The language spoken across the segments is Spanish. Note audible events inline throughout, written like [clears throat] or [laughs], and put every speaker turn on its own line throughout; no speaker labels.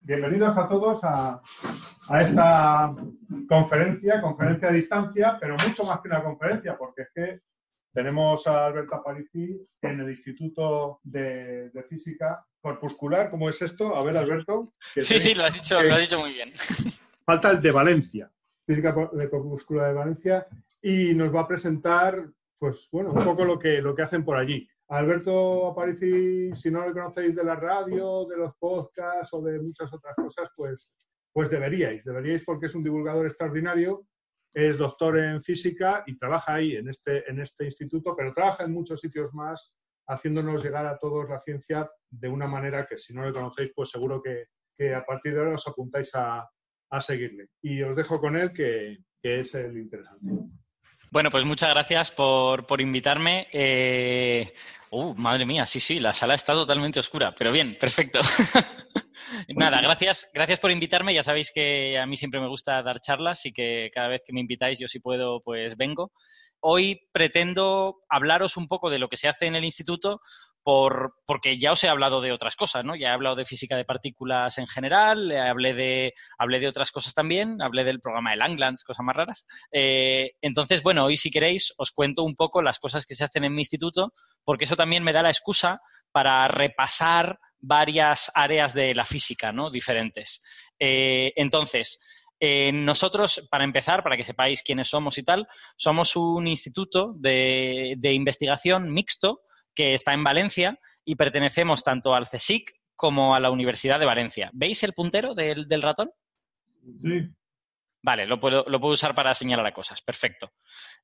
Bienvenidos a todos a, esta conferencia, conferencia a distancia, pero mucho más que una conferencia, porque es que tenemos a Alberto Aparici en el Instituto de, Física Corpuscular. ¿Cómo es esto? A ver, Alberto.
Sí, sí, lo has, dicho, lo has dicho muy bien. [laughs]
Falta el de Valencia, Física de Corpuscular de Valencia, y nos va a presentar, pues bueno, un poco lo que, lo que hacen por allí. Alberto Aparici, si no lo conocéis de la radio, de los podcasts o de muchas otras cosas, pues, pues deberíais, deberíais porque es un divulgador extraordinario, es doctor en física y trabaja ahí en este, en este instituto, pero trabaja en muchos sitios más, haciéndonos llegar a todos la ciencia de una manera que si no lo conocéis, pues seguro que, a partir de ahora os apuntáis a, seguirle. Y os dejo con él, que, que es el interesante.
Bueno, pues muchas gracias por, por invitarme. Eh, uh, madre mía, sí, sí, la sala está totalmente oscura, pero bien, perfecto. [laughs] Nada, gracias, gracias por invitarme. Ya sabéis que a mí siempre me gusta dar charlas y que cada vez que me invitáis, yo si puedo, pues vengo. Hoy pretendo hablaros un poco de lo que se hace en el instituto, porque ya os he hablado de otras cosas, ¿no? Ya he hablado de física de partículas en general, hablé de, hablé de otras cosas también, hablé del programa de Langlands, cosas más raras. Eh, entonces, bueno, hoy si queréis os cuento un poco las cosas que se hacen en mi instituto, porque eso también me da la excusa para repasar varias áreas de la física, ¿no? Diferentes. Eh, entonces, eh, nosotros, para empezar, para que sepáis quiénes somos y tal, somos un instituto de investigación mixto que está en Valencia y pertenecemos tanto al CSIC como a la Universidad de Valencia. ¿Veis el puntero del, del ratón?
Sí.
Vale, lo puedo, lo puedo usar para señalar a cosas. Perfecto.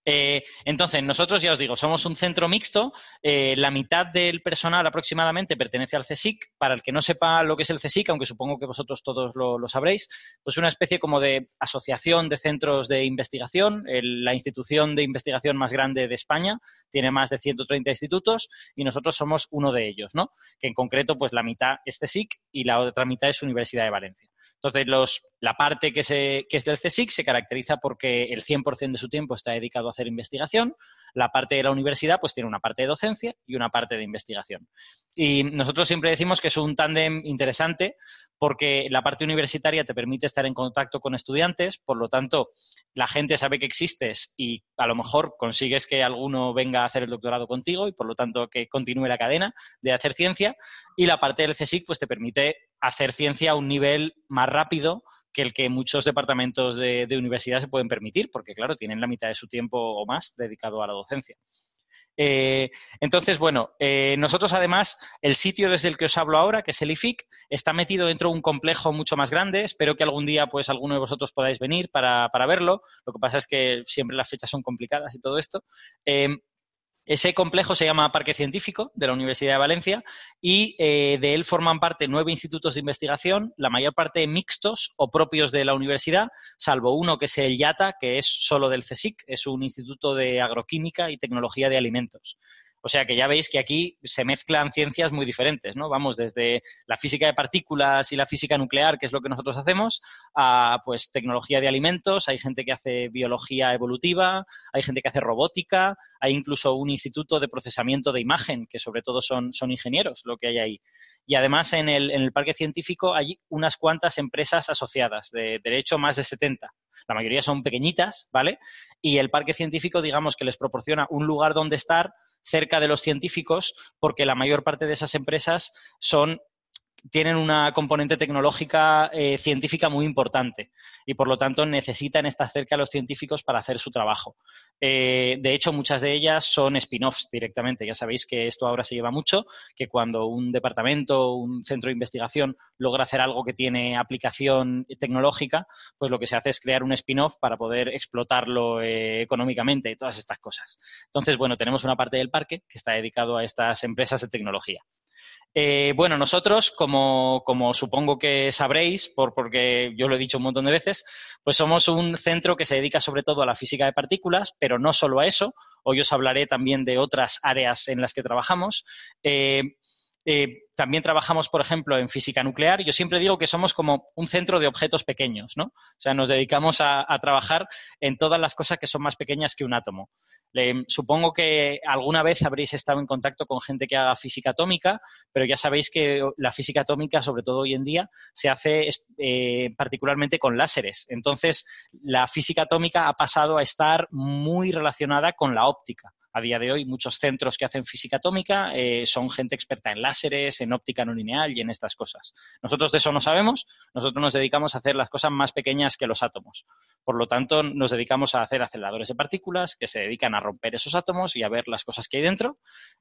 Eh, entonces, nosotros ya os digo, somos un centro mixto. Eh, la mitad del personal aproximadamente pertenece al CSIC. Para el que no sepa lo que es el CSIC, aunque supongo que vosotros todos lo, sabréis, pues una especie como de asociación de centros de investigación, la institución de investigación más grande de España. Tiene más de 130 institutos y nosotros somos uno de ellos, ¿no? Que en concreto, pues la mitad es CSIC y la otra mitad es Universidad de Valencia. Entonces, los, la parte que, se, que es del CSIC se caracteriza porque el 100% de su tiempo está dedicado a hacer investigación. La parte de la universidad pues tiene una parte de docencia y una parte de investigación. Y nosotros siempre decimos que es un tándem interesante porque la parte universitaria te permite estar en contacto con estudiantes, por lo tanto, la gente sabe que existes y a lo mejor consigues que alguno venga a hacer el doctorado contigo y por lo tanto que continúe la cadena de hacer ciencia. Y la parte del CSIC pues te permite hacer ciencia a un nivel más rápido que el que muchos departamentos de, universidad se pueden permitir, porque claro, tienen la mitad de su tiempo o más dedicado a la docencia. Eh, entonces, bueno, eh, nosotros además, el sitio desde el que os hablo ahora, que es el IFIC, está metido dentro de un complejo mucho más grande. Espero que algún día, pues, alguno de vosotros podáis venir para, verlo. Lo que pasa es que siempre las fechas son complicadas y todo esto. Eh, ese complejo se llama Parque Científico de la Universidad de Valencia y eh, de él forman parte nueve institutos de investigación, la mayor parte mixtos o propios de la universidad, salvo uno que es el IATA, que es solo del CSIC, es un instituto de agroquímica y tecnología de alimentos. O sea que ya veis que aquí se mezclan ciencias muy diferentes, ¿no? Vamos desde la física de partículas y la física nuclear, que es lo que nosotros hacemos, a pues tecnología de alimentos, hay gente que hace biología evolutiva, hay gente que hace robótica, hay incluso un instituto de procesamiento de imagen, que sobre todo son, son ingenieros lo que hay ahí. Y además en el, en el parque científico hay unas cuantas empresas asociadas, de, de hecho más de 70. La mayoría son pequeñitas, ¿vale? Y el parque científico, digamos que les proporciona un lugar donde estar cerca de los científicos porque la mayor parte de esas empresas son tienen una componente tecnológica eh, científica muy importante y por lo tanto necesitan estar cerca de los científicos para hacer su trabajo. Eh, de hecho, muchas de ellas son spin-offs directamente. Ya sabéis que esto ahora se lleva mucho, que cuando un departamento, un centro de investigación logra hacer algo que tiene aplicación tecnológica, pues lo que se hace es crear un spin-off para poder explotarlo eh, económicamente y todas estas cosas. Entonces, bueno, tenemos una parte del parque que está dedicado a estas empresas de tecnología. Eh, bueno, nosotros, como, supongo que sabréis, por, porque yo lo he dicho un montón de veces, pues somos un centro que se dedica sobre todo a la física de partículas, pero no solo a eso. Hoy os hablaré también de otras áreas en las que trabajamos. Eh, eh, también trabajamos, por ejemplo, en física nuclear. Yo siempre digo que somos como un centro de objetos pequeños, ¿no? O sea, nos dedicamos a, trabajar en todas las cosas que son más pequeñas que un átomo. supongo que alguna vez habréis estado en contacto con gente que haga física atómica, pero ya sabéis que la física atómica, sobre todo hoy en día, se hace eh, particularmente con láseres. Entonces, la física atómica ha pasado a estar muy relacionada con la óptica a día de hoy muchos centros que hacen física atómica eh, son gente experta en láseres, en óptica no lineal y en estas cosas. Nosotros de eso no sabemos, nosotros nos dedicamos a hacer las cosas más pequeñas que los átomos. Por lo tanto, nos dedicamos a hacer aceleradores de partículas que se dedican a romper esos átomos y a ver las cosas que hay dentro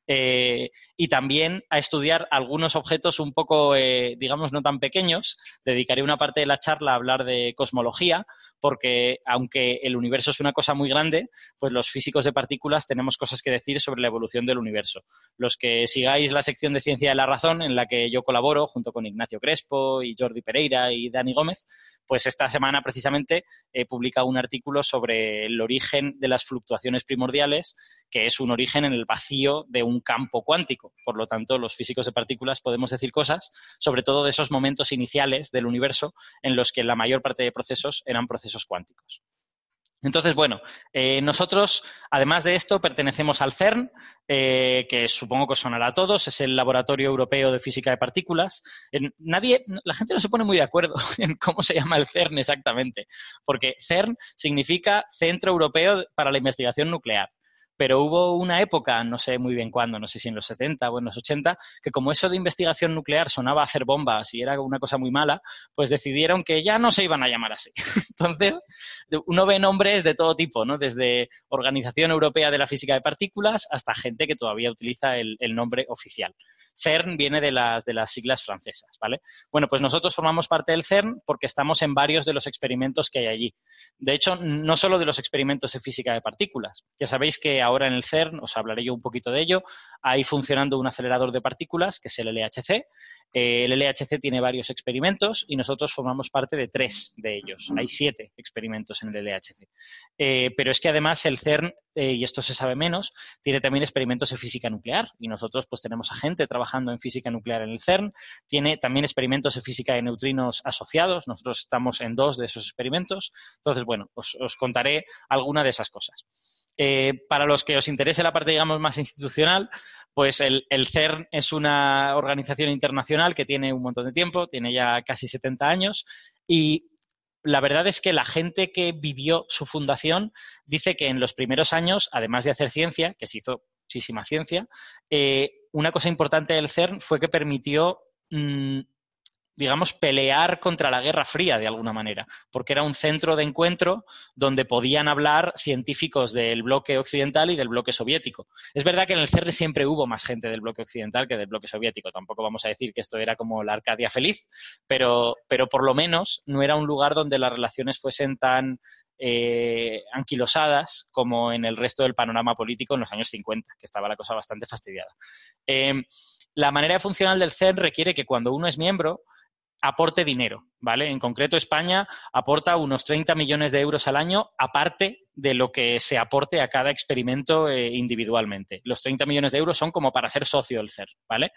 eh, y también a estudiar algunos objetos un poco, eh, digamos, no tan pequeños. Dedicaré una parte de la charla a hablar de cosmología porque aunque el universo es una cosa muy grande, pues los físicos de partículas tenemos cosas que decir sobre la evolución del universo. Los que sigáis la sección de Ciencia de la Razón, en la que yo colaboro junto con Ignacio Crespo y Jordi Pereira y Dani Gómez, pues esta semana precisamente he publicado un artículo sobre el origen de las fluctuaciones primordiales, que es un origen en el vacío de un campo cuántico. Por lo tanto, los físicos de partículas podemos decir cosas, sobre todo de esos momentos iniciales del universo en los que la mayor parte de procesos eran procesos cuánticos. Entonces, bueno, eh, nosotros, además de esto, pertenecemos al CERN, eh, que supongo que os sonará a todos, es el Laboratorio Europeo de Física de Partículas. nadie, la gente no se pone muy de acuerdo [laughs] en cómo se llama el CERN exactamente, porque CERN significa Centro Europeo para la Investigación Nuclear pero hubo una época, no sé muy bien cuándo, no sé si en los 70 o en los 80, que como eso de investigación nuclear sonaba hacer bombas y era una cosa muy mala, pues decidieron que ya no se iban a llamar así. [laughs] Entonces, uno ve nombres de todo tipo, ¿no? Desde Organización Europea de la Física de Partículas hasta gente que todavía utiliza el, nombre oficial. CERN viene de las, de las siglas francesas, ¿vale? Bueno, pues nosotros formamos parte del CERN porque estamos en varios de los experimentos que hay allí. De hecho, no solo de los experimentos de física de partículas. Ya sabéis que ahora en el CERN, os hablaré yo un poquito de ello, hay funcionando un acelerador de partículas, que es el LHC. Eh, el LHC tiene varios experimentos y nosotros formamos parte de tres de ellos. Hay siete experimentos en el LHC. Eh, pero es que además el CERN, eh, y esto se sabe menos, tiene también experimentos de física nuclear y nosotros pues tenemos a gente trabajando en física nuclear en el CERN. Tiene también experimentos de física de neutrinos asociados. Nosotros estamos en dos de esos experimentos. Entonces, bueno, os contaré alguna de esas cosas. Eh, para los que os interese la parte, digamos, más institucional, pues el, CERN es una organización internacional que tiene un montón de tiempo, tiene ya casi 70 años y la verdad es que la gente que vivió su fundación dice que en los primeros años, además de hacer ciencia, que se hizo muchísima ciencia, eh, una cosa importante del CERN fue que permitió mm, digamos, pelear contra la Guerra Fría de alguna manera, porque era un centro de encuentro donde podían hablar científicos del bloque occidental y del bloque soviético. Es verdad que en el CERN siempre hubo más gente del bloque occidental que del bloque soviético, tampoco vamos a decir que esto era como la Arcadia feliz, pero, pero por lo menos no era un lugar donde las relaciones fuesen tan eh, anquilosadas como en el resto del panorama político en los años 50, que estaba la cosa bastante fastidiada. Eh, la manera funcional del CERN requiere que cuando uno es miembro, aporte dinero, ¿vale? En concreto, España aporta unos 30 millones de euros al año, aparte de lo que se aporte a cada experimento eh, individualmente. Los 30 millones de euros son como para ser socio del CER, ¿vale?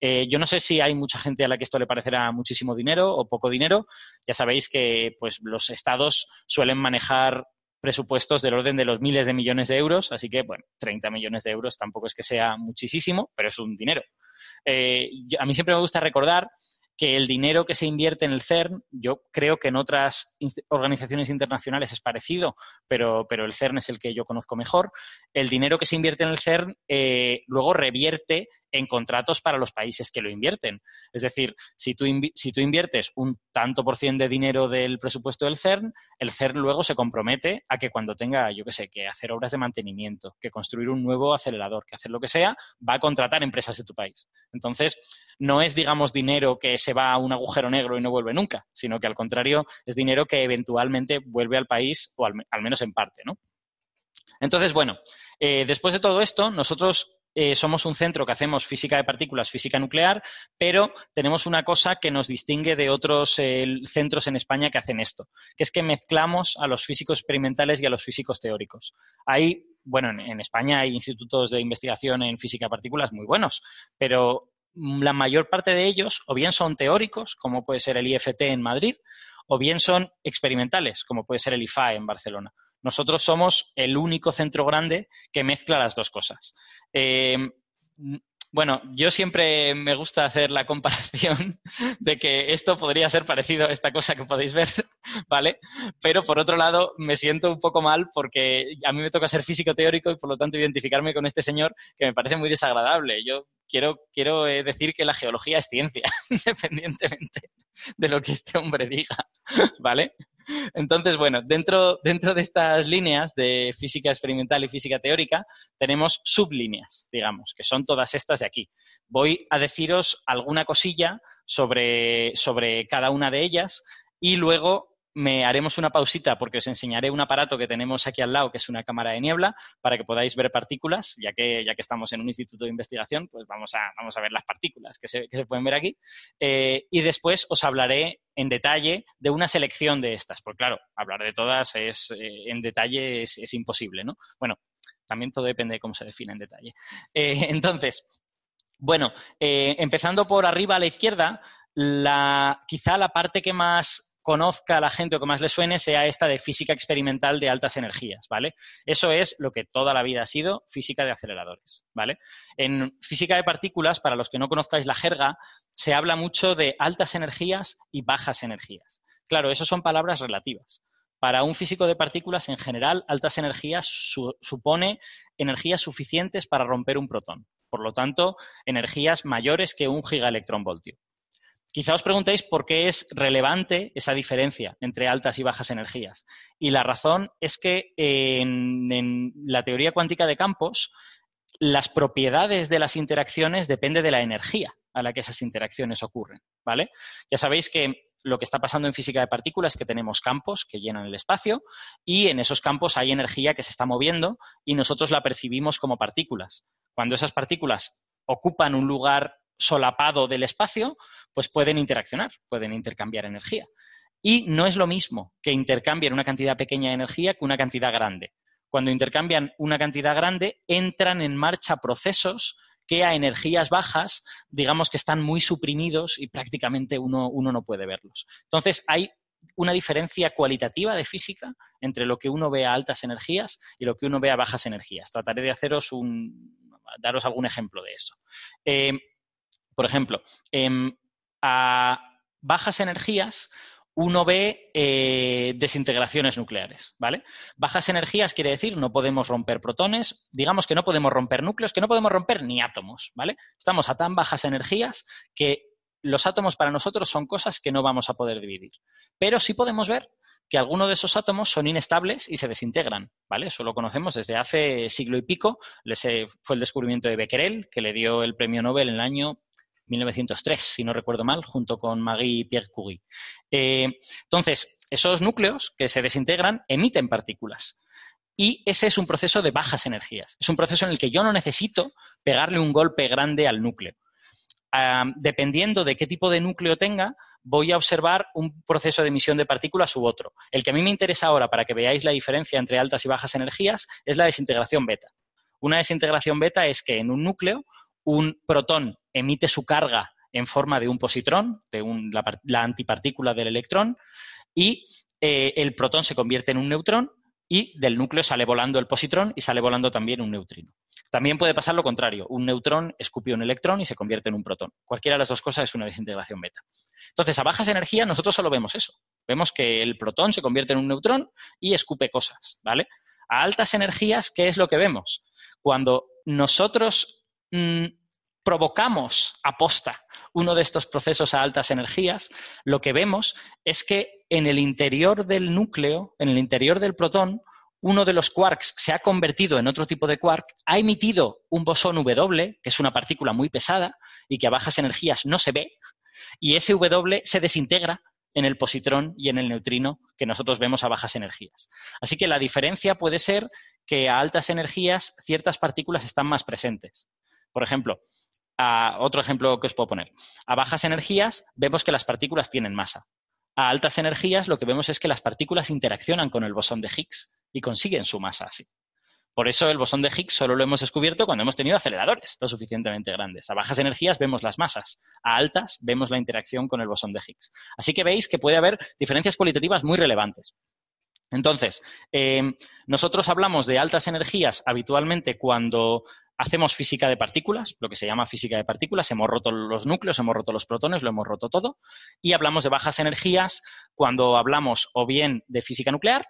Eh, yo no sé si hay mucha gente a la que esto le parecerá muchísimo dinero o poco dinero. Ya sabéis que pues, los estados suelen manejar presupuestos del orden de los miles de millones de euros, así que, bueno, 30 millones de euros tampoco es que sea muchísimo, pero es un dinero. Eh, a mí siempre me gusta recordar que el dinero que se invierte en el CERN, yo creo que en otras organizaciones internacionales es parecido, pero, pero el CERN es el que yo conozco mejor, el dinero que se invierte en el CERN eh, luego revierte en contratos para los países que lo invierten. Es decir, si tú, si tú inviertes un tanto por ciento de dinero del presupuesto del CERN, el CERN luego se compromete a que cuando tenga, yo qué sé, que hacer obras de mantenimiento, que construir un nuevo acelerador, que hacer lo que sea, va a contratar empresas de tu país. Entonces, no es, digamos, dinero que se va a un agujero negro y no vuelve nunca, sino que al contrario, es dinero que eventualmente vuelve al país, o al, menos en parte, ¿no? Entonces, bueno, eh, después de todo esto, nosotros eh, somos un centro que hacemos física de partículas, física nuclear, pero tenemos una cosa que nos distingue de otros eh, centros en España que hacen esto, que es que mezclamos a los físicos experimentales y a los físicos teóricos. Hay, bueno, en España hay institutos de investigación en física de partículas muy buenos, pero la mayor parte de ellos o bien son teóricos, como puede ser el IFT en Madrid, o bien son experimentales, como puede ser el IFA en Barcelona. Nosotros somos el único centro grande que mezcla las dos cosas. Eh, bueno, yo siempre me gusta hacer la comparación [laughs] de que esto podría ser parecido a esta cosa que podéis ver, ¿vale? Pero por otro lado, me siento un poco mal porque a mí me toca ser físico teórico y por lo tanto identificarme con este señor que me parece muy desagradable. Yo quiero, quiero eh, decir que la geología es ciencia, [laughs] independientemente de lo que este hombre diga, [laughs] ¿vale? Entonces, bueno, dentro, dentro de estas líneas de física experimental y física teórica tenemos sublíneas, digamos, que son todas estas de aquí. Voy a deciros alguna cosilla sobre, sobre cada una de ellas y luego me haremos una pausita porque os enseñaré un aparato que tenemos aquí al lado, que es una cámara de niebla, para que podáis ver partículas, ya que, ya que estamos en un instituto de investigación, pues vamos a, vamos a ver las partículas que se, pueden ver aquí. Eh, y después os hablaré en detalle de una selección de estas, porque claro, hablar de todas es, eh, en detalle es, imposible, ¿no? Bueno, también todo depende de cómo se define en detalle. Eh, [laughs] entonces, bueno, empezando por arriba a la izquierda, quizá la parte que más conozca a la gente o que más le suene sea esta de física experimental de altas energías, ¿vale? Eso es lo que toda la vida ha sido física de aceleradores, ¿vale? En física de partículas, para los que no conozcáis la jerga, se habla mucho de altas energías y bajas energías. Claro, eso son palabras relativas. Para un físico de partículas, en general, altas energías supone energías suficientes para romper un protón. Por lo tanto, energías mayores que un gigaelectronvoltio. Quizá os preguntéis por qué es relevante esa diferencia entre altas y bajas energías. Y la razón es que en, la teoría cuántica de campos, las propiedades de las interacciones dependen de la energía a la que esas interacciones ocurren, ¿vale? Ya sabéis que lo que está pasando en física de partículas es que tenemos campos que llenan el espacio y en esos campos hay energía que se está moviendo y nosotros la percibimos como partículas. Cuando esas partículas ocupan un lugar solapado del espacio, pues pueden interaccionar, pueden intercambiar energía. Y no es lo mismo que intercambien una cantidad pequeña de energía que una cantidad grande. Cuando intercambian una cantidad grande, entran en marcha procesos que a energías bajas, digamos que están muy suprimidos y prácticamente uno, uno no puede verlos. Entonces, hay una diferencia cualitativa de física entre lo que uno ve a altas energías y lo que uno ve a bajas energías. Trataré de haceros un, daros algún ejemplo de eso. Eh, por ejemplo, em, a bajas energías uno ve eh, desintegraciones nucleares, ¿vale? Bajas energías quiere decir no podemos romper protones, digamos que no podemos romper núcleos, que no podemos romper ni átomos, ¿vale? Estamos a tan bajas energías que los átomos para nosotros son cosas que no vamos a poder dividir. Pero sí podemos ver que algunos de esos átomos son inestables y se desintegran, ¿vale? Eso lo conocemos desde hace siglo y pico. fue el descubrimiento de Becquerel, que le dio el premio Nobel en el año 1903, si no recuerdo mal, junto con Marie Pierre Curie. Eh, entonces, esos núcleos que se desintegran emiten partículas. Y ese es un proceso de bajas energías. Es un proceso en el que yo no necesito pegarle un golpe grande al núcleo. Ah, dependiendo de qué tipo de núcleo tenga, voy a observar un proceso de emisión de partículas u otro. El que a mí me interesa ahora, para que veáis la diferencia entre altas y bajas energías, es la desintegración beta. Una desintegración beta es que en un núcleo un protón emite su carga en forma de un positrón, de la, antipartícula del electrón, y eh, el protón se convierte en un neutrón y del núcleo sale volando el positrón y sale volando también un neutrino. También puede pasar lo contrario, un neutrón escupe un electrón y se convierte en un protón. Cualquiera de las dos cosas es una desintegración beta. Entonces, a bajas energías nosotros solo vemos eso. Vemos que el protón se convierte en un neutrón y escupe cosas, ¿vale? A altas energías, ¿qué es lo que vemos? Cuando nosotros Mm, provocamos aposta uno de estos procesos a altas energías, lo que vemos es que en el interior del núcleo, en el interior del protón, uno de los quarks se ha convertido en otro tipo de quark, ha emitido un bosón W, que es una partícula muy pesada y que a bajas energías no se ve, y ese W se desintegra en el positrón y en el neutrino que nosotros vemos a bajas energías. Así que la diferencia puede ser que a altas energías ciertas partículas están más presentes Por ejemplo, otro ejemplo que os puedo poner. A bajas energías vemos que las partículas tienen masa. A altas energías lo que vemos es que las partículas interaccionan con el bosón de Higgs y consiguen su masa así. Por eso el bosón de Higgs solo lo hemos descubierto cuando hemos tenido aceleradores lo suficientemente grandes. A bajas energías vemos las masas, a altas vemos la interacción con el bosón de Higgs. Así que veis que puede haber diferencias cualitativas muy relevantes. Entonces, eh, nosotros hablamos de altas energías habitualmente cuando hacemos física de partículas, lo que se llama física de partículas, hemos roto los núcleos, hemos roto los protones, lo hemos roto todo, y hablamos de bajas energías cuando hablamos o bien de física nuclear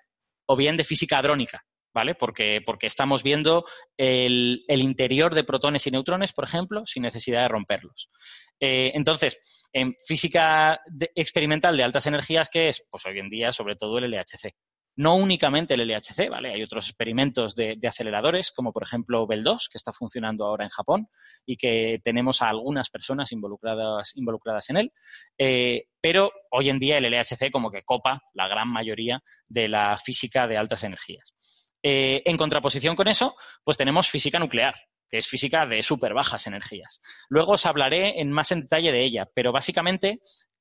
o bien de física hadrónica, ¿vale? Porque, porque estamos viendo el, interior de protones y neutrones, por ejemplo, sin necesidad de romperlos. Eh, entonces, en física experimental de altas energías, ¿qué es? Pues hoy en día, sobre todo el LHC. No únicamente el LHC, ¿vale? Hay otros experimentos de, aceleradores, como por ejemplo Bell 2, que está funcionando ahora en Japón y que tenemos a algunas personas involucradas, involucradas en él. Eh, pero hoy en día el LHC como que copa la gran mayoría de la física de altas energías. Eh, en contraposición con eso, pues tenemos física nuclear, que es física de súper bajas energías. Luego os hablaré en más en detalle de ella, pero básicamente,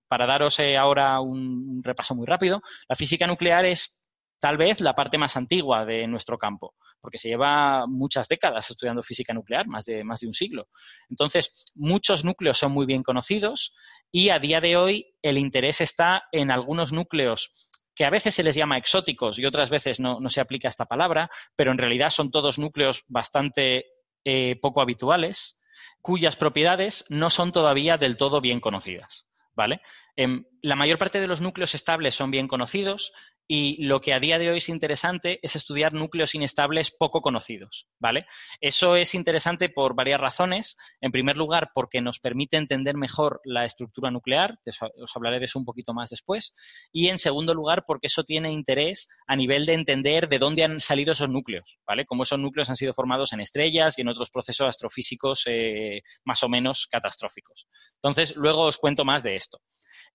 para daros eh, ahora un repaso muy rápido, la física nuclear es tal vez la parte más antigua de nuestro campo, porque se lleva muchas décadas estudiando física nuclear, más de, más de un siglo. Entonces, muchos núcleos son muy bien conocidos y a día de hoy el interés está en algunos núcleos que a veces se les llama exóticos y otras veces no, se aplica esta palabra, pero en realidad son todos núcleos bastante eh, poco habituales, cuyas propiedades no son todavía del todo bien conocidas. ¿Vale? Em, la mayor parte de los núcleos estables son bien conocidos y lo que a día de hoy es interesante es estudiar núcleos inestables poco conocidos, ¿vale? Eso es interesante por varias razones. En primer lugar, porque nos permite entender mejor la estructura nuclear, os hablaré de eso un poquito más después. Y en segundo lugar, porque eso tiene interés a nivel de entender de dónde han salido esos núcleos, ¿vale? Cómo esos núcleos han sido formados en estrellas y en otros procesos astrofísicos eh, más o menos catastróficos. Entonces, luego os cuento más de esto.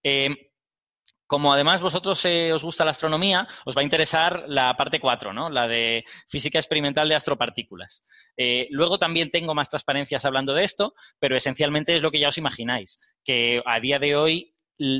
Eh, como además vosotros eh, os gusta la astronomía, os va a interesar la parte 4, ¿no? la de física experimental de astropartículas. Eh, luego también tengo más transparencias hablando de esto, pero esencialmente es lo que ya os imagináis, que a día de hoy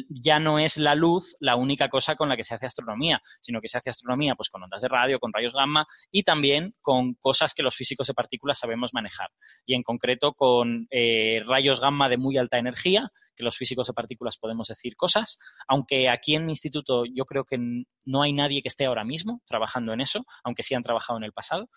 ya no es la luz la única cosa con la que se hace astronomía, sino que se hace astronomía pues, con ondas de radio, con rayos gamma y también con cosas que los físicos de partículas sabemos manejar. Y en concreto con eh, rayos gamma de muy alta energía, que los físicos de partículas podemos decir cosas, aunque aquí en mi instituto yo creo que no hay nadie que esté ahora mismo trabajando en eso, aunque sí han trabajado en el pasado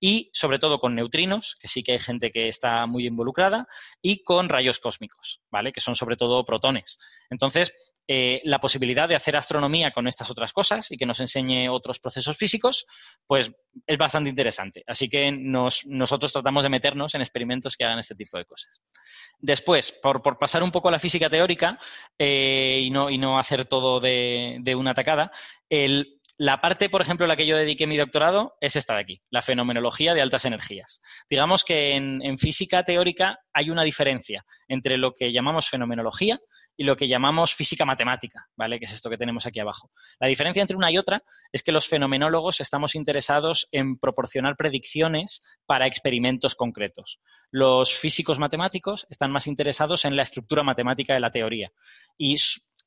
y sobre todo con neutrinos, que sí que hay gente que está muy involucrada, y con rayos cósmicos, ¿vale? Que son sobre todo protones. Entonces, eh, la posibilidad de hacer astronomía con estas otras cosas y que nos enseñe otros procesos físicos, pues es bastante interesante. Así que nosotros tratamos de meternos en experimentos que hagan este tipo de cosas. Después, por, pasar un poco a la física teórica eh, y, no, y, no, hacer todo de, de una tacada, el, la parte, por ejemplo, a la que yo dediqué mi doctorado es esta de aquí, la fenomenología de altas energías. Digamos que en, física teórica hay una diferencia entre lo que llamamos fenomenología y lo que llamamos física matemática, ¿vale? Que es esto que tenemos aquí abajo. La diferencia entre una y otra es que los fenomenólogos estamos interesados en proporcionar predicciones para experimentos concretos. Los físicos matemáticos están más interesados en la estructura matemática de la teoría. Y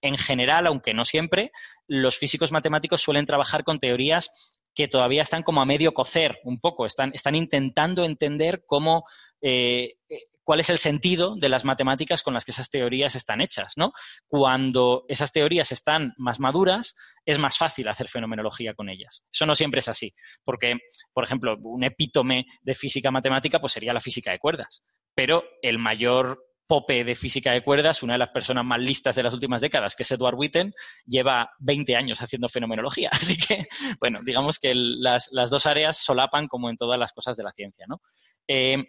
en general, aunque no siempre, los físicos matemáticos suelen trabajar con teorías que todavía están como a medio cocer un poco, están, intentando entender cómo, eh, eh, cuál es el sentido de las matemáticas con las que esas teorías están hechas, ¿no? Cuando esas teorías están más maduras, es más fácil hacer fenomenología con ellas. Eso no siempre es así, porque, por ejemplo, un epítome de física matemática pues sería la física de cuerdas, pero el mayor pope de física de cuerdas, una de las personas más listas de las últimas décadas, que es Edward Witten, lleva 20 años haciendo fenomenología. [laughs] Así que, bueno, digamos que las, dos áreas solapan como en todas las cosas de la ciencia, ¿no? Eh,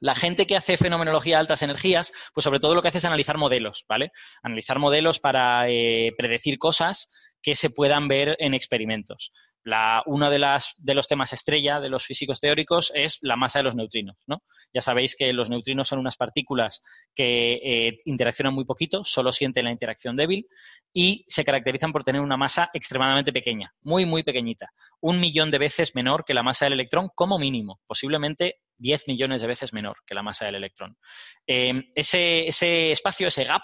la gente que hace fenomenología de altas energías, pues sobre todo lo que hace es analizar modelos, ¿vale? Analizar modelos para eh, predecir cosas que se puedan ver en experimentos. Uno de, las, de los temas estrella de los físicos teóricos es la masa de los neutrinos. ¿no? Ya sabéis que los neutrinos son unas partículas que eh, interaccionan muy poquito, solo sienten la interacción débil y se caracterizan por tener una masa extremadamente pequeña, muy, muy pequeñita, un millón de veces menor que la masa del electrón como mínimo, posiblemente 10 millones de veces menor que la masa del electrón. Eh, ese, ese espacio, ese gap,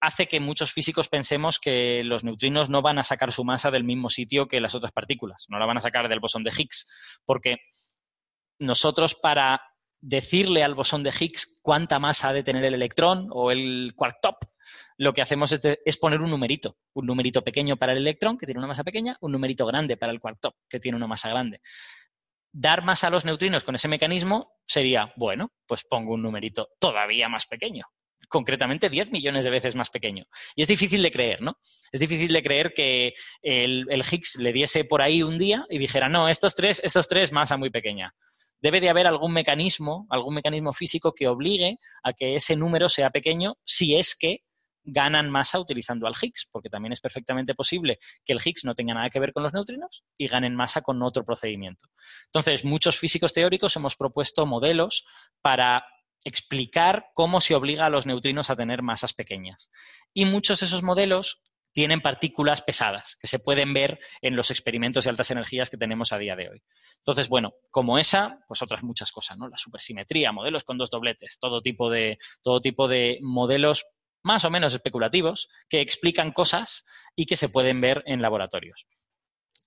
hace que muchos físicos pensemos que los neutrinos no van a sacar su masa del mismo sitio que las otras partículas, no la van a sacar del bosón de Higgs, porque nosotros para decirle al bosón de Higgs cuánta masa ha de tener el electrón o el quark top, lo que hacemos es, poner un numerito, un numerito pequeño para el electrón, que tiene una masa pequeña, un numerito grande para el quark top, que tiene una masa grande. Dar masa a los neutrinos con ese mecanismo sería, bueno, pues pongo un numerito todavía más pequeño, concretamente 10 millones de veces más pequeño. Y es difícil de creer, ¿no? Es difícil de creer que el, Higgs le diese por ahí un día y dijera, no, estos tres, estos tres, masa muy pequeña. Debe de haber algún mecanismo, algún mecanismo físico que obligue a que ese número sea pequeño si es que ganan masa utilizando al Higgs, porque también es perfectamente posible que el Higgs no tenga nada que ver con los neutrinos y ganen masa con otro procedimiento. Entonces, muchos físicos teóricos hemos propuesto modelos para explicar cómo se obliga a los neutrinos a tener masas pequeñas. Y muchos de esos modelos tienen partículas pesadas que se pueden ver en los experimentos de altas energías que tenemos a día de hoy. Entonces, bueno, como esa, pues otras muchas cosas, ¿no? La supersimetría, modelos con dos dobletes, todo tipo de, todo tipo de modelos más o menos especulativos que explican cosas y que se pueden ver en laboratorios.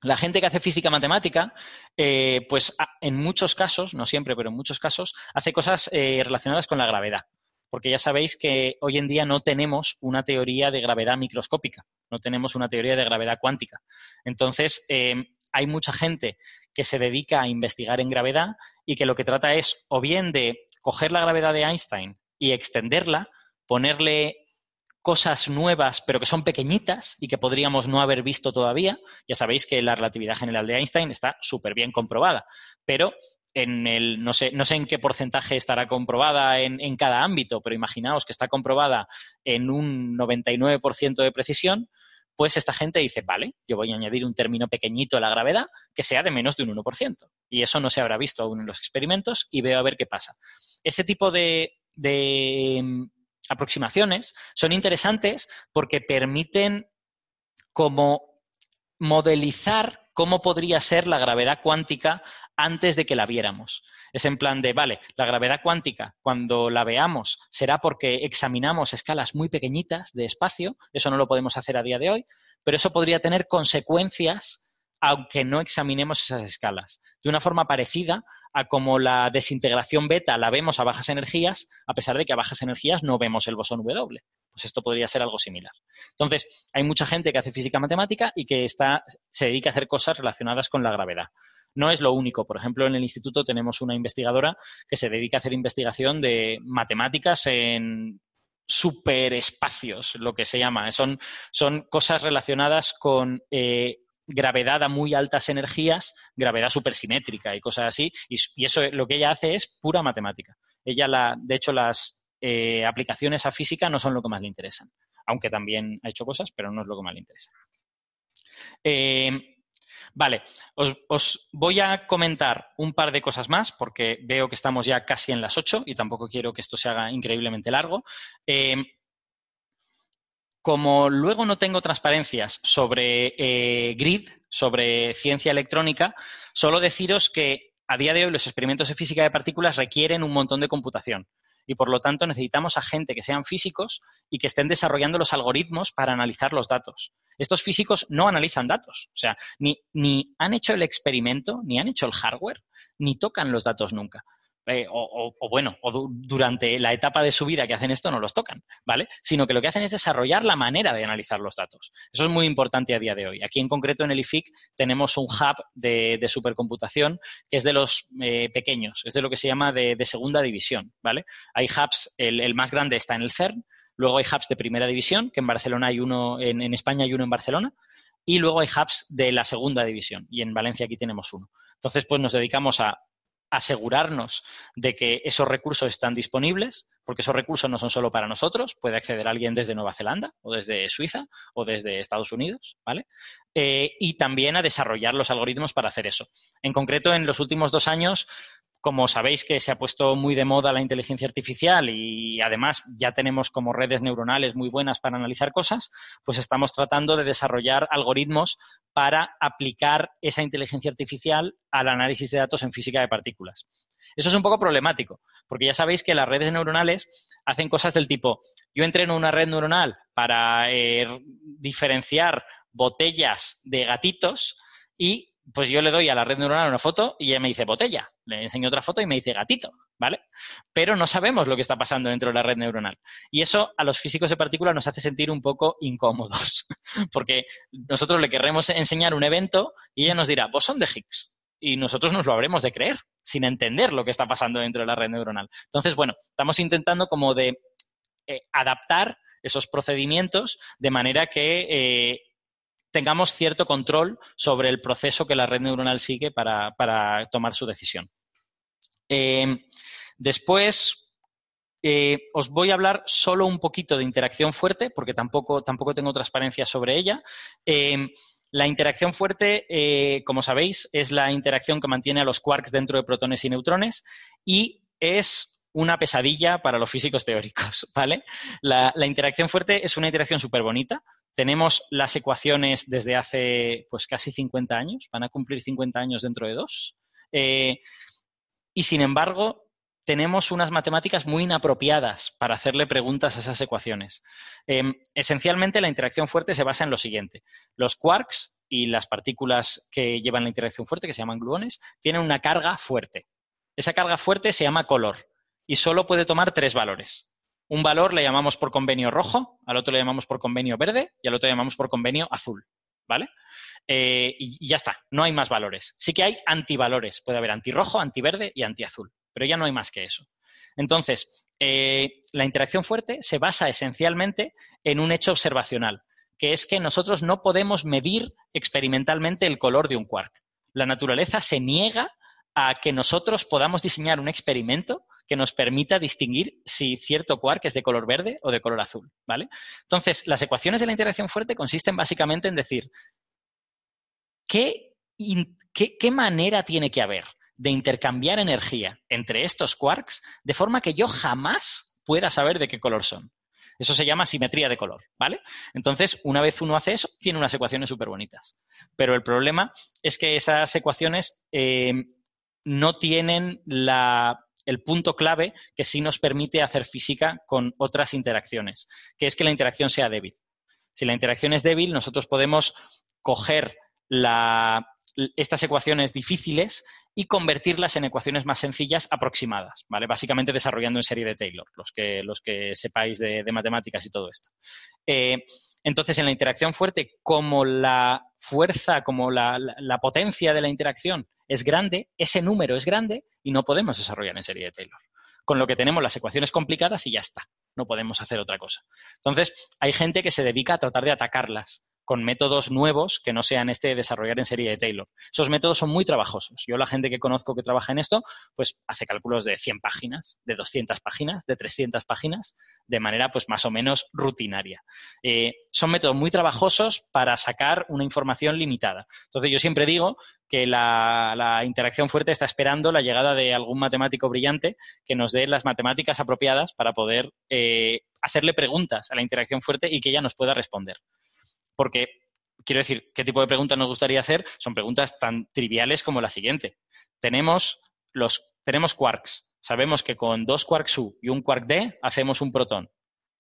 La gente que hace física matemática, eh, pues en muchos casos, no siempre, pero en muchos casos, hace cosas eh, relacionadas con la gravedad. Porque ya sabéis que hoy en día no tenemos una teoría de gravedad microscópica, no tenemos una teoría de gravedad cuántica. Entonces, em, hay mucha gente que se dedica a investigar en gravedad y que lo que trata es o bien de coger la gravedad de Einstein y extenderla, ponerle cosas nuevas, pero que son pequeñitas y que podríamos no haber visto todavía. Ya sabéis que la relatividad general de Einstein está súper bien comprobada, pero en el, no sé, no sé en qué porcentaje estará comprobada en, en cada ámbito, pero imaginaos que está comprobada en un 99% de precisión, pues esta gente dice, vale, yo voy a añadir un término pequeñito a la gravedad que sea de menos de un 1%. Y eso no se habrá visto aún en los experimentos y veo a ver qué pasa. Ese tipo de, de aproximaciones son interesantes porque permiten como modelizar cómo podría ser la gravedad cuántica antes de que la viéramos. Es en plan de, vale, la gravedad cuántica, cuando la veamos, será porque examinamos escalas muy pequeñitas de espacio, eso no lo podemos hacer a día de hoy, pero eso podría tener consecuencias aunque no examinemos esas escalas. De una forma parecida a como la desintegración beta la vemos a bajas energías, a pesar de que a bajas energías no vemos el bosón W. Pues esto podría ser algo similar. Entonces, hay mucha gente que hace física matemática y que está, se dedica a hacer cosas relacionadas con la gravedad. No es lo único. Por ejemplo, en el instituto tenemos una investigadora que se dedica a hacer investigación de matemáticas en superespacios, lo que se llama. Son, son cosas relacionadas con eh, gravedad a muy altas energías, gravedad supersimétrica y cosas así. Y, eso lo que ella hace es pura matemática. Ella, la, de hecho, las eh, aplicaciones a física no son lo que más le interesan. Aunque también ha hecho cosas, pero no es lo que más le interesa. Eh, vale, os, voy a comentar un par de cosas más porque veo que estamos ya casi en las 8 y tampoco quiero que esto se haga increíblemente largo. Eh, como luego no tengo transparencias sobre eh, grid, sobre ciencia electrónica, solo deciros que a día de hoy los experimentos de física de partículas requieren un montón de computación y por lo tanto necesitamos a gente que sean físicos y que estén desarrollando los algoritmos para analizar los datos. Estos físicos no analizan datos, o sea, ni, ni han hecho el experimento, ni han hecho el hardware, ni tocan los datos nunca. Eh, o, bueno, o durante la etapa de su vida que hacen esto no los tocan, ¿vale? Sino que lo que hacen es desarrollar la manera de analizar los datos. Eso es muy importante a día de hoy. Aquí en concreto en el IFIC tenemos un hub de, supercomputación que es de los eh, pequeños, es de lo que se llama de, segunda división, ¿vale? Hay hubs, el, más grande está en el CERN, luego hay hubs de primera división, que en Barcelona hay uno, en, en España hay uno en Barcelona, y luego hay hubs de la segunda división, y en Valencia aquí tenemos uno. Entonces, pues nos dedicamos a asegurarnos de que esos recursos están disponibles, porque esos recursos no son solo para nosotros, puede acceder alguien desde Nueva Zelanda o desde Suiza o desde Estados Unidos, ¿vale? Eh, y también a desarrollar los algoritmos para hacer eso. En concreto, en los últimos dos años, como sabéis que se ha puesto muy de moda la inteligencia artificial y además ya tenemos como redes neuronales muy buenas para analizar cosas, pues estamos tratando de desarrollar algoritmos para aplicar esa inteligencia artificial al análisis de datos en física de partículas. Eso es un poco problemático, porque ya sabéis que las redes neuronales hacen cosas del tipo, yo entreno una red neuronal para eh, diferenciar botellas de gatitos y pues yo le doy a la red neuronal una foto y ella me dice botella. Le enseño otra foto y me dice gatito, ¿vale? Pero no sabemos lo que está pasando dentro de la red neuronal. Y eso a los físicos de partículas nos hace sentir un poco incómodos, [laughs] porque nosotros le querremos enseñar un evento y ella nos dirá, bosón de Higgs. Y nosotros nos lo habremos de creer, sin entender lo que está pasando dentro de la red neuronal. Entonces, bueno, estamos intentando como de eh, adaptar esos procedimientos de manera que eh, tengamos cierto control sobre el proceso que la red neuronal sigue para, tomar su decisión. Eh, después, eh, os voy a hablar solo un poquito de interacción fuerte, porque tampoco, tampoco tengo transparencia sobre ella. Eh, la interacción fuerte, como sabéis, es la interacción que mantiene a los quarks dentro de protones y neutrones y es una pesadilla para los físicos teóricos, [laughs] ¿vale? La, la interacción fuerte es una interacción súper bonita, tenemos las ecuaciones desde hace pues casi 50 años, van a cumplir 50 años dentro de dos. Eh, y sin embargo, tenemos unas matemáticas muy inapropiadas para hacerle preguntas a esas ecuaciones. Em, esencialmente, la interacción fuerte se basa en lo siguiente. Los quarks y las partículas que llevan la interacción fuerte, que se llaman gluones, tienen una carga fuerte. Esa carga fuerte se llama color y solo puede tomar tres valores. Un valor le llamamos por convenio rojo, al otro le llamamos por convenio verde y al otro le llamamos por convenio azul. ¿Vale? Eh, y, ya está, no hay más valores. Sí que hay antivalores, puede haber antirrojo, antiverde y antiazul, pero ya no hay más que eso. Entonces, eh, la interacción fuerte se basa esencialmente en un hecho observacional, que es que nosotros no podemos medir experimentalmente el color de un quark. La naturaleza se niega a que nosotros podamos diseñar un experimento que nos permita distinguir si cierto quark es de color verde o de color azul, ¿vale? Entonces, las ecuaciones de la interacción fuerte consisten básicamente en decir qué, qué manera tiene que haber de intercambiar energía entre estos quarks de forma que yo jamás pueda saber de qué color son. Eso se llama simetría de color, ¿vale? Entonces, una vez uno hace eso, tiene unas ecuaciones súper bonitas. Pero el problema es que esas ecuaciones eh, no tienen la el punto clave que sí nos permite hacer física con otras interacciones, que es que la interacción sea débil. Si la interacción es débil, nosotros podemos coger estas ecuaciones difíciles y convertirlas en ecuaciones más sencillas aproximadas, ¿vale? Básicamente desarrollando en serie de Taylor, los que, los que sepáis de, matemáticas y todo esto. Eh, entonces, en la interacción fuerte, como la fuerza, como la, potencia de la interacción es grande, ese número es grande y no podemos desarrollar en serie de Taylor. Con lo que tenemos las ecuaciones complicadas y ya está. No podemos hacer otra cosa. Entonces, hay gente que se dedica a tratar de atacarlas con métodos nuevos que no sean este de desarrollar en serie de Taylor. Esos métodos son muy trabajosos. Yo la gente que conozco que trabaja en esto, pues hace cálculos de 100 páginas, de 200 páginas, de 300 páginas, de manera pues más o menos rutinaria. Eh, son métodos muy trabajosos para sacar una información limitada. Entonces yo siempre digo que la, interacción fuerte está esperando la llegada de algún matemático brillante que nos dé las matemáticas apropiadas para poder eh, hacerle preguntas a la interacción fuerte y que ella nos pueda responder porque quiero decir, ¿qué tipo de preguntas nos gustaría hacer? Son preguntas tan triviales como la siguiente. Tenemos, los, tenemos quarks. Sabemos que con dos quarks U y un quark D hacemos un protón.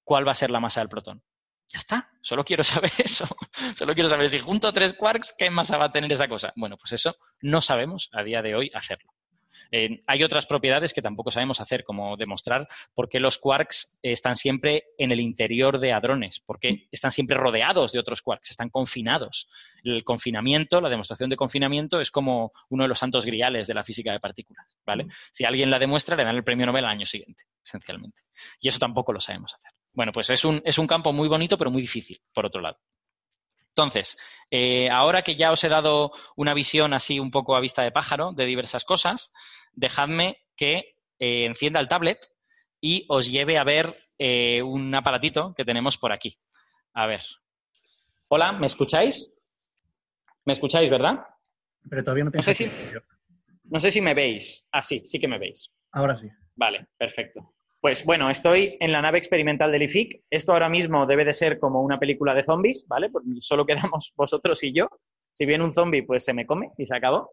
¿Cuál va a ser la masa del protón? Ya está, solo quiero saber [laughs] eso. Solo quiero saber si junto a tres quarks, ¿qué masa va a tener esa cosa? Bueno, pues eso no sabemos a día de hoy hacerlo. Eh, hay otras propiedades que tampoco sabemos hacer, como demostrar por qué los quarks están siempre en el interior de hadrones, porque están siempre rodeados de otros quarks, están confinados. El confinamiento, la demostración de confinamiento es como uno de los santos griales de la física de partículas, ¿vale? Si alguien la demuestra, le dan el premio Nobel al año siguiente, esencialmente. Y eso tampoco lo sabemos hacer. Bueno, pues es un, es un campo muy bonito, pero muy difícil, por otro lado. Entonces, eh, ahora que ya os he dado una visión así un poco a vista de pájaro de diversas cosas, dejadme que eh, encienda el tablet y os lleve a ver eh, un aparatito que tenemos por aquí. A ver. Hola, ¿me escucháis? ¿Me escucháis, verdad?
Pero todavía no tengo.
No sé si, no sé si me veis. Ah, sí, sí que me veis.
Ahora sí.
Vale, perfecto. Pues bueno, estoy en la nave experimental del IFIC. Esto ahora mismo debe de ser como una película de zombies, ¿vale? Porque solo [laughs] quedamos vosotros y yo. Si viene un zombie, pues se me come y se acabó.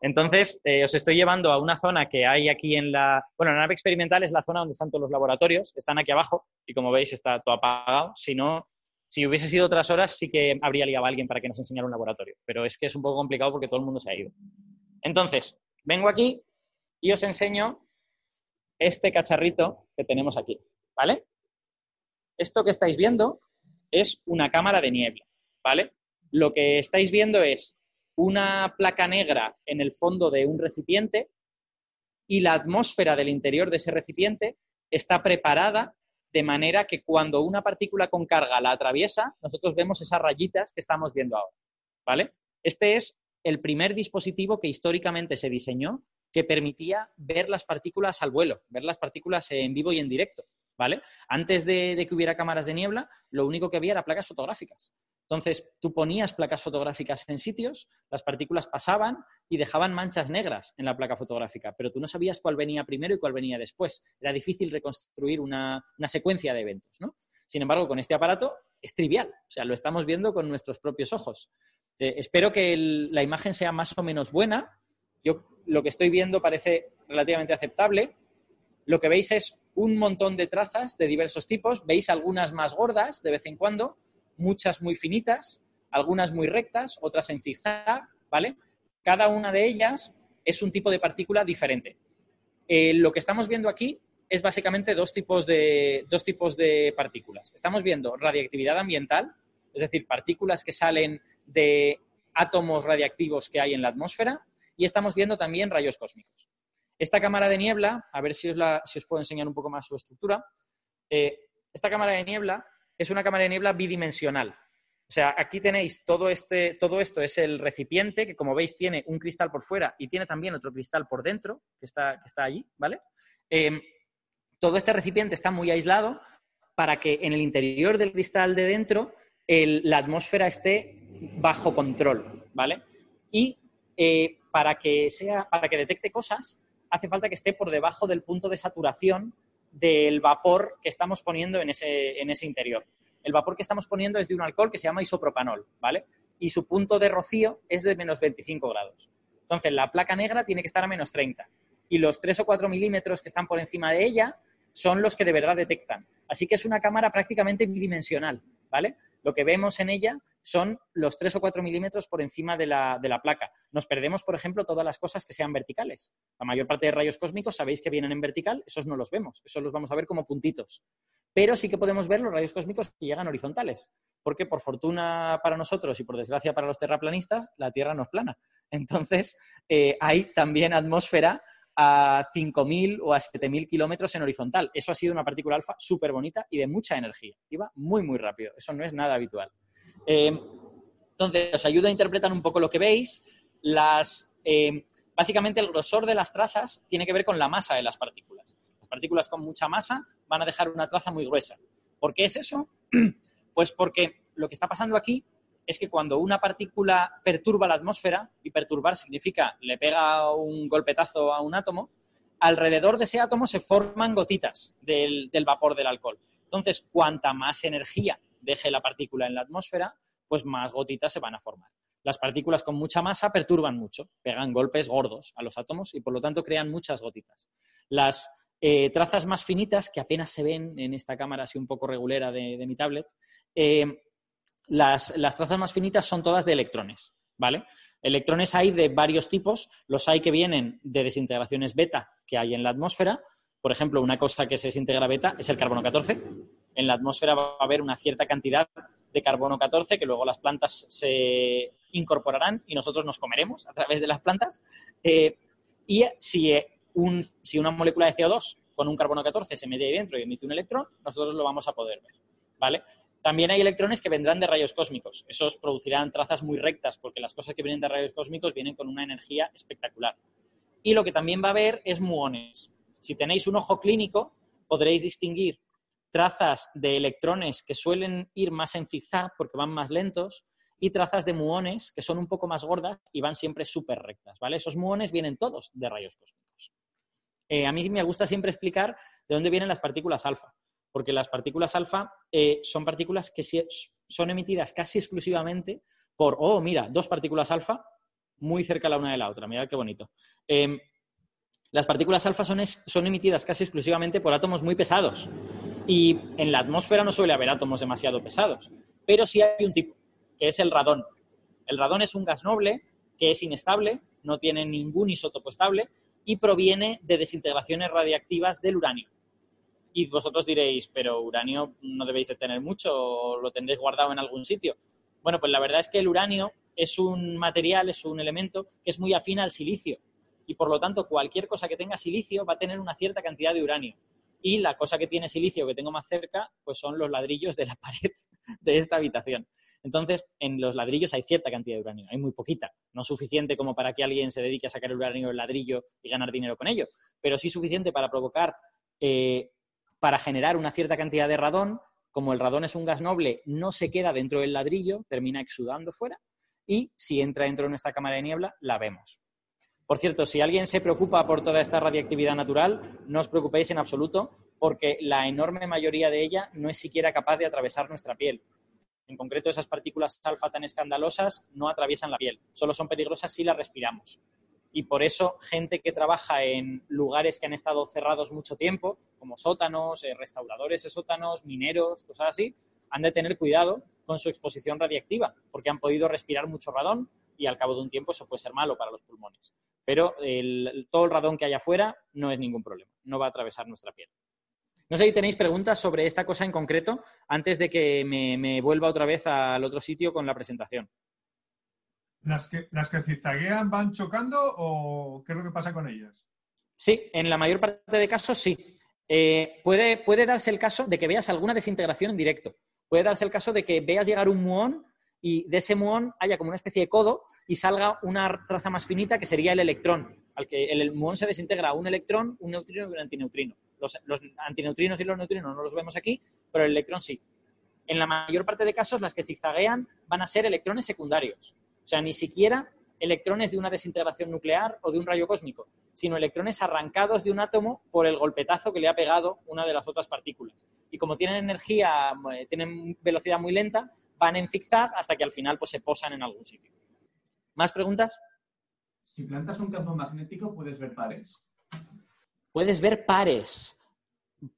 Entonces, eh, os estoy llevando a una zona que hay aquí en la... Bueno, la nave experimental es la zona donde están todos los laboratorios. Están aquí abajo y como veis está todo apagado. Si no, si hubiese sido otras horas, sí que habría liado a alguien para que nos enseñara un laboratorio. Pero es que es un poco complicado porque todo el mundo se ha ido. Entonces, vengo aquí y os enseño este cacharrito que tenemos aquí, ¿vale? Esto que estáis viendo es una cámara de niebla, ¿vale? Lo que estáis viendo es una placa negra en el fondo de un recipiente y la atmósfera del interior de ese recipiente está preparada de manera que cuando una partícula con carga la atraviesa, nosotros vemos esas rayitas que estamos viendo ahora, ¿vale? Este es el primer dispositivo que históricamente se diseñó que permitía ver las partículas al vuelo, ver las partículas en vivo y en directo, ¿vale? Antes de, que hubiera cámaras de niebla, lo único que había era placas fotográficas. Entonces, tú ponías placas fotográficas en sitios, las partículas pasaban y dejaban manchas negras en la placa fotográfica, pero tú no sabías cuál venía primero y cuál venía después. Era difícil reconstruir una, secuencia de eventos, ¿no? Sin embargo, con este aparato es trivial, o sea, lo estamos viendo con nuestros propios ojos. Eh, espero que la imagen sea más o menos buena. Yo lo que estoy viendo parece relativamente aceptable. Lo que veis es un montón de trazas de diversos tipos. Veis algunas más gordas de vez en cuando, muchas muy finitas, algunas muy rectas, otras en zigzag, ¿vale? Cada una de ellas es un tipo de partícula diferente. Eh, lo que estamos viendo aquí es básicamente dos tipos, de, dos tipos de partículas. Estamos viendo radiactividad ambiental, es decir, partículas que salen de átomos radiactivos que hay en la atmósfera, y estamos viendo también rayos cósmicos. Esta cámara de niebla, a ver si os, la, si os puedo enseñar un poco más su estructura, eh, esta cámara de niebla es una cámara de niebla bidimensional. O sea, aquí tenéis todo, este, todo esto, es el recipiente que como veis tiene un cristal por fuera y tiene también otro cristal por dentro que está, que está allí, ¿vale? Em, todo este recipiente está muy aislado para que en el interior del cristal de dentro la atmósfera esté bajo control, ¿vale? Y eh, para que, sea, para que detecte cosas, hace falta que esté por debajo del punto de saturación del vapor que estamos poniendo en ese, en ese interior. El vapor que estamos poniendo es de un alcohol que se llama isopropanol, ¿vale? Y su punto de rocío es de menos 25 grados. Entonces, la placa negra tiene que estar a menos 30. Y los 3 o 4 milímetros que están por encima de ella son los que de verdad detectan. Así que es una cámara prácticamente bidimensional, ¿vale? lo que vemos en ella son los 3 o 4 milímetros por encima de la, placa. Nos perdemos, por ejemplo, todas las cosas que sean verticales. La mayor parte de rayos cósmicos sabéis que vienen en vertical, esos no los vemos, esos los vamos a ver como puntitos. Pero sí que podemos ver los rayos cósmicos que llegan horizontales, porque por fortuna para nosotros y por desgracia para los terraplanistas, la Tierra no es plana. Entonces, eh, hay también atmósfera a 5.000 o a 7.000 kilómetros en horizontal. Eso ha sido una partícula alfa súper bonita y de mucha energía. Iba muy, muy rápido. Eso no es nada habitual. Entonces, os ayuda a interpretar un poco lo que veis. Las, eh, básicamente, el grosor de las trazas tiene que ver con la masa de las partículas. Las partículas con mucha masa van a dejar una traza muy gruesa. ¿Por qué es eso? [clears throat] Pues porque lo que está pasando aquí es que cuando una partícula perturba la atmósfera, y perturbar significa le pega un golpetazo a un átomo, alrededor de ese átomo se forman gotitas del, vapor del alcohol. Entonces, cuanta más energía deje la partícula en la atmósfera, pues más gotitas se van a formar. Las partículas con mucha masa perturban mucho, pegan golpes gordos a los átomos y por lo tanto crean muchas gotitas. Las eh, trazas más finitas, que apenas se ven en esta cámara así un poco regulera de, mi tablet, eh, las, trazas más finitas son todas de electrones, ¿vale? Electrones hay de varios tipos, los hay que vienen de desintegraciones beta que hay en la atmósfera. Por ejemplo, una cosa que se desintegra beta es el carbono 14. En la atmósfera va a haber una cierta cantidad de carbono 14 que luego las plantas se incorporarán y nosotros nos comeremos a través de las plantas. Eh, y si, si una molécula de CO2 con un carbono 14 se mete ahí dentro y emite un electrón, nosotros lo vamos a poder ver. ¿Vale? También hay electrones que vendrán de rayos cósmicos. Esos producirán trazas muy rectas porque las cosas que vienen de rayos cósmicos vienen con una energía espectacular. Y lo que también va a haber es muones. Si tenéis un ojo clínico, podréis distinguir trazas de electrones que suelen ir más en zigzag porque van más lentos y trazas de muones que son un poco más gordas y van siempre súper rectas, ¿vale? Esos muones vienen todos de rayos cósmicos. Eh, a mí me gusta siempre explicar de dónde vienen las partículas alfa, porque las partículas alfa eh, son partículas que son emitidas casi exclusivamente por, oh, mira, dos partículas alfa muy cerca la una de la otra, mira qué bonito. Em, las partículas alfa son emitidas casi exclusivamente por átomos muy pesados y en la atmósfera no suele haber átomos demasiado pesados, pero sí hay un tipo, que es el radón. El radón es un gas noble que es inestable, no tiene ningún isótopo estable y proviene de desintegraciones radiactivas del uranio. Y vosotros diréis, pero uranio no debéis de tener mucho o lo tendréis guardado en algún sitio. Bueno, pues la verdad es que el uranio es un material, es un elemento que es muy afín al silicio. Y por lo tanto, cualquier cosa que tenga silicio va a tener una cierta cantidad de uranio. Y la cosa que tiene silicio que tengo más cerca, pues son los ladrillos de la [laughs] pared de esta habitación. Entonces, en los ladrillos hay cierta cantidad de uranio, hay muy poquita, no suficiente como para que alguien se dedique a sacar el uranio del ladrillo y ganar dinero con ello, pero sí suficiente para provocar, eh, para generar una cierta cantidad de radón. Como el radón es un gas noble, no se queda dentro del ladrillo, termina exudando fuera y si entra dentro de nuestra cámara de niebla, la vemos. Por cierto, si alguien se preocupa por toda esta radiactividad natural, no os preocupéis en absoluto, porque la enorme mayoría de ella no es siquiera capaz de atravesar nuestra piel. En concreto, esas partículas alfa tan escandalosas no atraviesan la piel, solo son peligrosas si las respiramos. Y por eso, gente que trabaja en lugares que han estado cerrados mucho tiempo, como sótanos, eh, restauradores de sótanos, mineros, cosas así, han de tener cuidado con su exposición radiactiva, porque han podido respirar mucho radón y al cabo de un tiempo eso puede ser malo para los pulmones. Pero todo el radón que hay afuera no es ningún problema, no va a atravesar nuestra piel. No sé si tenéis preguntas sobre esta cosa en concreto antes de que me, vuelva otra vez al otro sitio con la presentación.
¿Las que, ¿Las que zigzaguean van chocando o qué es lo que pasa con ellas?
Sí, en la mayor parte de casos sí. Eh, puede, puede darse el caso de que veas alguna desintegración en directo. Puede darse el caso de que veas llegar un muón y de ese muón haya como una especie de codo y salga una traza más finita que sería el electrón, al que el muón se desintegra un electrón, un neutrino y un antineutrino. Los, los, antineutrinos y los neutrinos no los vemos aquí, pero el electrón sí. En la mayor parte de casos, las que zigzaguean van a ser electrones secundarios. O sea, ni siquiera electrones de una desintegración nuclear o de un rayo cósmico, sino electrones arrancados de un átomo por el golpetazo que le ha pegado una de las otras partículas. Y como tienen energía, eh, tienen velocidad muy lenta, van en zigzag hasta que al final pues, se posan en algún sitio. ¿Más preguntas?
Si plantas un campo magnético, ¿puedes ver pares?
¿Puedes ver pares?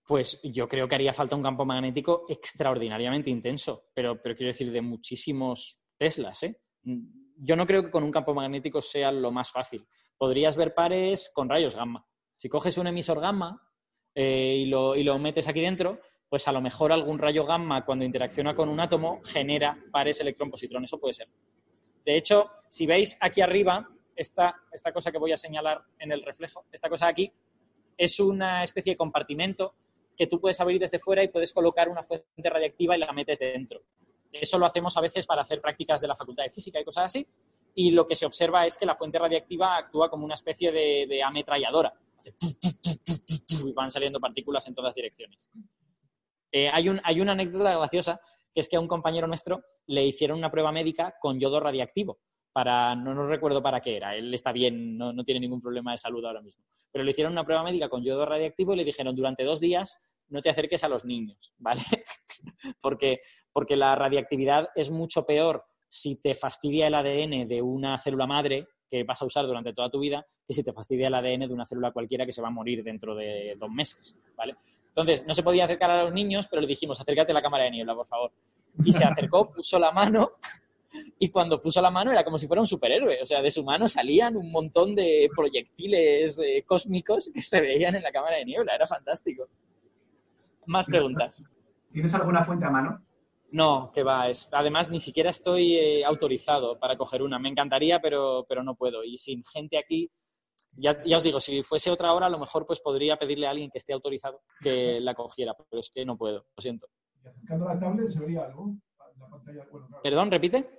Pues yo creo que haría falta un campo magnético extraordinariamente intenso, pero, pero quiero decir de muchísimos Teslas. ¿eh? Yo no creo que con un campo magnético sea lo más fácil. Podrías ver pares con rayos gamma. Si coges un emisor gamma eh, y, lo, y lo metes aquí dentro, pues a lo mejor algún rayo gamma cuando interacciona con un átomo genera pares electrón-positrón. Eso puede ser. De hecho, si veis aquí arriba, esta, esta cosa que voy a señalar en el reflejo, esta cosa aquí, es una especie de compartimento que tú puedes abrir desde fuera y puedes colocar una fuente radiactiva y la metes dentro. Eso lo hacemos a veces para hacer prácticas de la Facultad de Física y cosas así. Y lo que se observa es que la fuente radiactiva actúa como una especie de, ametralladora. y van saliendo partículas en todas direcciones. Eh, hay, una anécdota graciosa, que es que a un compañero nuestro le hicieron una prueba médica con yodo radiactivo. Para, no, recuerdo para qué era, él está bien, no, no, tiene ningún problema de salud ahora mismo. Pero le hicieron una prueba médica con yodo radiactivo y le dijeron durante dos días no te acerques a los niños, [laughs] ¿vale? porque, porque la radiactividad es mucho peor si te fastidia el ADN de una célula madre que vas a usar durante toda tu vida que si te fastidia el ADN de una célula cualquiera que se va a morir dentro de dos meses, ¿vale? Entonces, no se podía acercar a los niños, pero le dijimos, acércate a la cámara de niebla, por favor. Y se acercó, [laughs] puso la mano, y cuando puso la mano era como si fuera un superhéroe. O sea, de su mano salían un montón de proyectiles eh, cósmicos que se veían en la cámara de niebla. Era fantástico. Más preguntas.
¿Tienes alguna fuente a mano?
No, que va. Es, además, ni siquiera estoy eh, autorizado para coger una. Me encantaría, pero, pero no puedo. Y sin gente aquí, ya, os digo, si fuese otra hora, a lo mejor pues podría pedirle a alguien que esté autorizado que la cogiera, pero es que no puedo, lo siento.
Y acercando la tablet se vería algo. La pantalla, bueno, claro,
Perdón, repite.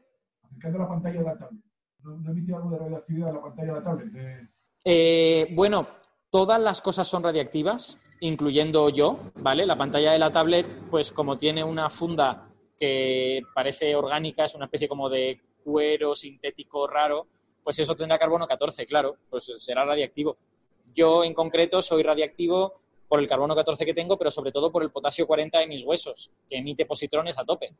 acercando la pantalla de la tablet. ¿No, no emitió algo de radioactividad en la pantalla de la tablet? De-
Eh, bueno, todas las cosas son radiactivas, incluyendo yo, ¿vale? La pantalla de la tablet, pues como tiene una funda que parece orgánica, es una especie como de cuero sintético raro, pues eso tendrá carbono 14, claro, pues será radiactivo. Yo en concreto soy radiactivo por el carbono 14 que tengo, pero sobre todo por el potasio 40 de mis huesos, que emite positrones a tope.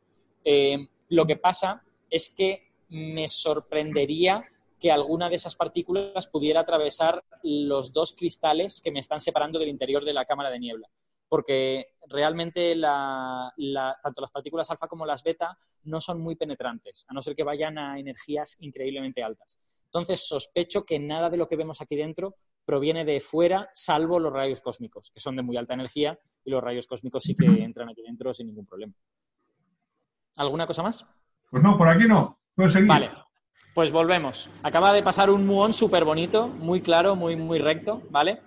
Eh, lo que pasa es que me sorprendería que alguna de esas partículas pudiera atravesar los dos cristales que me están separando del interior de la cámara de niebla. Porque realmente la- tanto las partículas alfa como las beta no son muy penetrantes, a no ser que vayan a energías increíblemente altas. Entonces sospecho que nada de lo que vemos aquí dentro proviene de fuera, salvo los rayos cósmicos, que son de muy alta energía, y los rayos cósmicos sí que entran aquí dentro sin ningún problema. ¿Alguna cosa más?
Pues no, por aquí no. Seguir.
Vale, pues volvemos. Acaba de pasar un muón súper bonito, muy claro, muy, muy recto, ¿vale?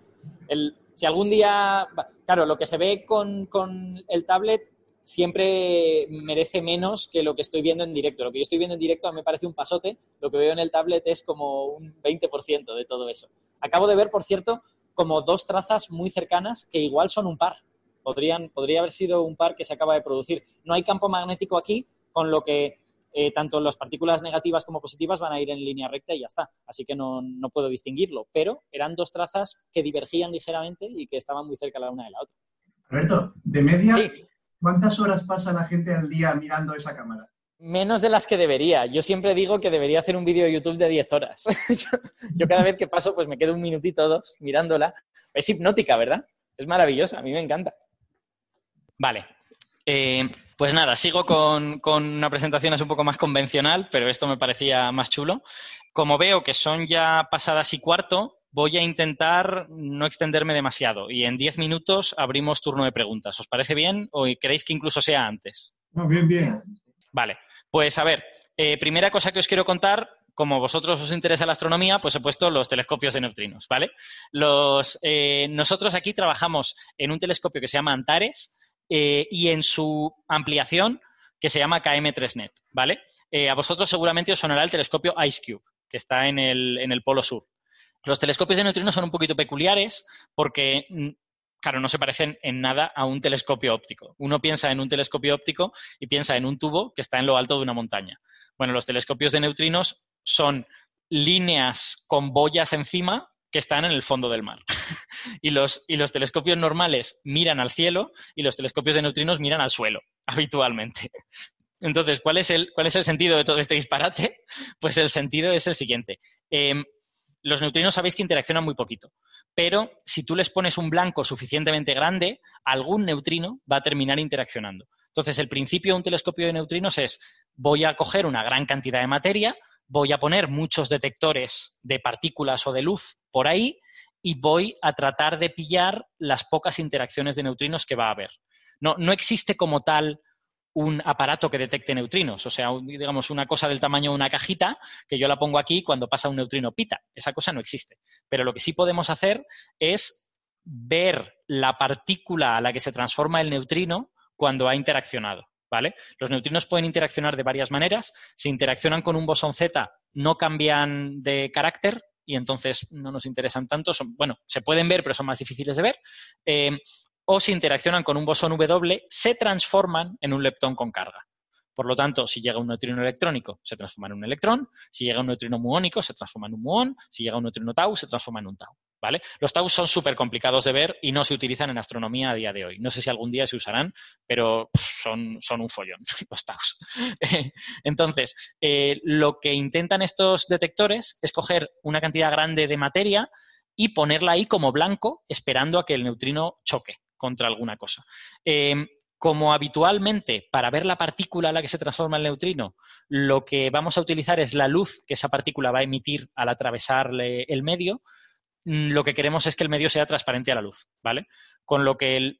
El- si algún día, claro, lo que se ve con, con el tablet siempre merece menos que lo que estoy viendo en directo. Lo que yo estoy viendo en directo a mí me parece un pasote, lo que veo en el tablet es como un 20% de todo eso. Acabo de ver, por cierto, como dos trazas muy cercanas que igual son un par. Podrían, podría haber sido un par que se acaba de producir. No hay campo magnético aquí, con lo que eh, tanto las partículas negativas como positivas van a ir en línea recta y ya está. Así que no, no puedo distinguirlo. Pero eran dos trazas que divergían ligeramente y que estaban muy cerca la una de la otra.
Alberto, de media,
Sí,
¿cuántas horas pasa la gente al día mirando esa cámara?
menos de las que debería. Yo siempre digo que debería hacer un vídeo de YouTube de 10 horas. [laughs] yo, yo cada vez que paso, pues me quedo un minutito o dos mirándola. Es hipnótica, ¿verdad? Es maravillosa, a mí me encanta. Vale. Eh, pues nada, sigo con, con una presentación así un poco más convencional, pero esto me parecía más chulo. Como veo que son ya pasadas y cuarto, voy a intentar no extenderme demasiado y en 10 minutos abrimos turno de preguntas. ¿Os parece bien o queréis que incluso sea antes?
No, bien, bien.
Vale, pues a ver, eh, primera cosa que os quiero contar, como vosotros os interesa la astronomía, pues he puesto los telescopios de neutrinos, ¿vale? Los, eh, nosotros aquí trabajamos en un telescopio que se llama Antares eh, y en su ampliación que se llama KM3NET, ¿vale? A vosotros seguramente os sonará el telescopio IceCube, que está en el, en el polo sur. Los telescopios de neutrinos son un poquito peculiares porque mm, claro, no se parecen en nada a un telescopio óptico. Uno piensa en un telescopio óptico y piensa en un tubo que está en lo alto de una montaña. Bueno, los telescopios de neutrinos son líneas con boyas encima que están en el fondo del mar. [laughs] y, los, y los telescopios normales miran al cielo y los telescopios de neutrinos miran al suelo, [laughs] habitualmente. Entonces, ¿cuál es el, cuál es el sentido de todo este disparate? Pues el sentido es el siguiente. Em, los neutrinos sabéis que interaccionan muy poquito, pero si tú les pones un blanco suficientemente grande, algún neutrino va a terminar interaccionando. Entonces, el principio de un telescopio de neutrinos es, voy a coger una gran cantidad de materia, voy a poner muchos detectores de partículas o de luz por ahí y voy a tratar de pillar las pocas interacciones de neutrinos que va a haber. No, no existe como tal un aparato que detecte neutrinos, o sea, digamos, una cosa del tamaño de una cajita que yo la pongo aquí cuando pasa un neutrino pita. Esa cosa no existe. Pero lo que sí podemos hacer es ver la partícula a la que se transforma el neutrino cuando ha interaccionado. ¿Vale? Los neutrinos pueden interaccionar de varias maneras. Si interaccionan con un bosón Z, no cambian de carácter y entonces no nos interesan tanto. Bueno, se pueden ver, pero son más difíciles de ver. Eh, o si interaccionan con un bosón W, se transforman en un leptón con carga. Por lo tanto, si llega un neutrino electrónico, se transforma en un electrón. Si llega un neutrino muónico, se transforma en un muón. Si llega un neutrino tau, se transforma en un tau. ¿Vale? Los tau son súper complicados de ver y no se utilizan en astronomía a día de hoy. No sé si algún día se usarán, pero son un follón [laughs] los taus. [laughs] Entonces, eh, lo que intentan estos detectores es coger una cantidad grande de materia y ponerla ahí como blanco, esperando a que el neutrino choque contra alguna cosa. Eh, como habitualmente, para ver la partícula a la que se transforma el neutrino, lo que vamos a utilizar es la luz que esa partícula va a emitir al atravesarle el medio, mm, lo que queremos es que el medio sea transparente a la luz, ¿vale? Con lo que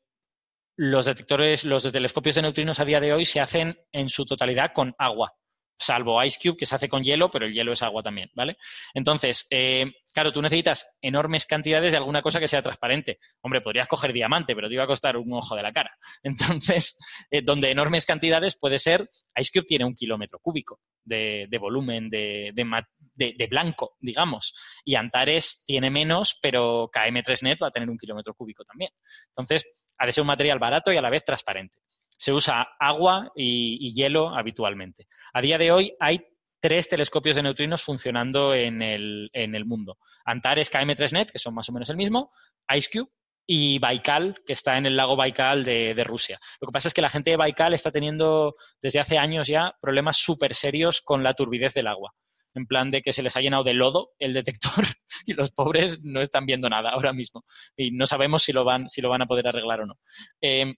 los detectores, los telescopios de neutrinos a día de hoy se hacen en su totalidad con agua. Salvo Ice Cube, que se hace con hielo, pero el hielo es agua también, ¿vale? Entonces, eh, claro, tú necesitas enormes cantidades de alguna cosa que sea transparente. Hombre, podrías coger diamante, pero te iba a costar un ojo de la cara. [laughs] Entonces, eh, donde enormes cantidades puede ser, Ice Cube tiene un kilómetro cúbico de, volumen de, de, blanco, digamos, y Antares tiene menos, pero KM3Net va a tener un kilómetro cúbico también. Entonces, ha de ser un material barato y a la vez transparente. Se usa agua y, hielo habitualmente. A día de hoy hay tres telescopios de neutrinos funcionando en el, mundo. Antares KM3NET, que son más o menos el mismo, IceCube y Baikal, que está en el lago Baikal de, Rusia. Lo que pasa es que la gente de Baikal está teniendo desde hace años ya problemas súper serios con la turbidez del agua. En plan de que se les ha llenado de lodo el detector [laughs] y los pobres no están viendo nada ahora mismo. Y no sabemos si lo van, si lo van a poder arreglar o no. Eh,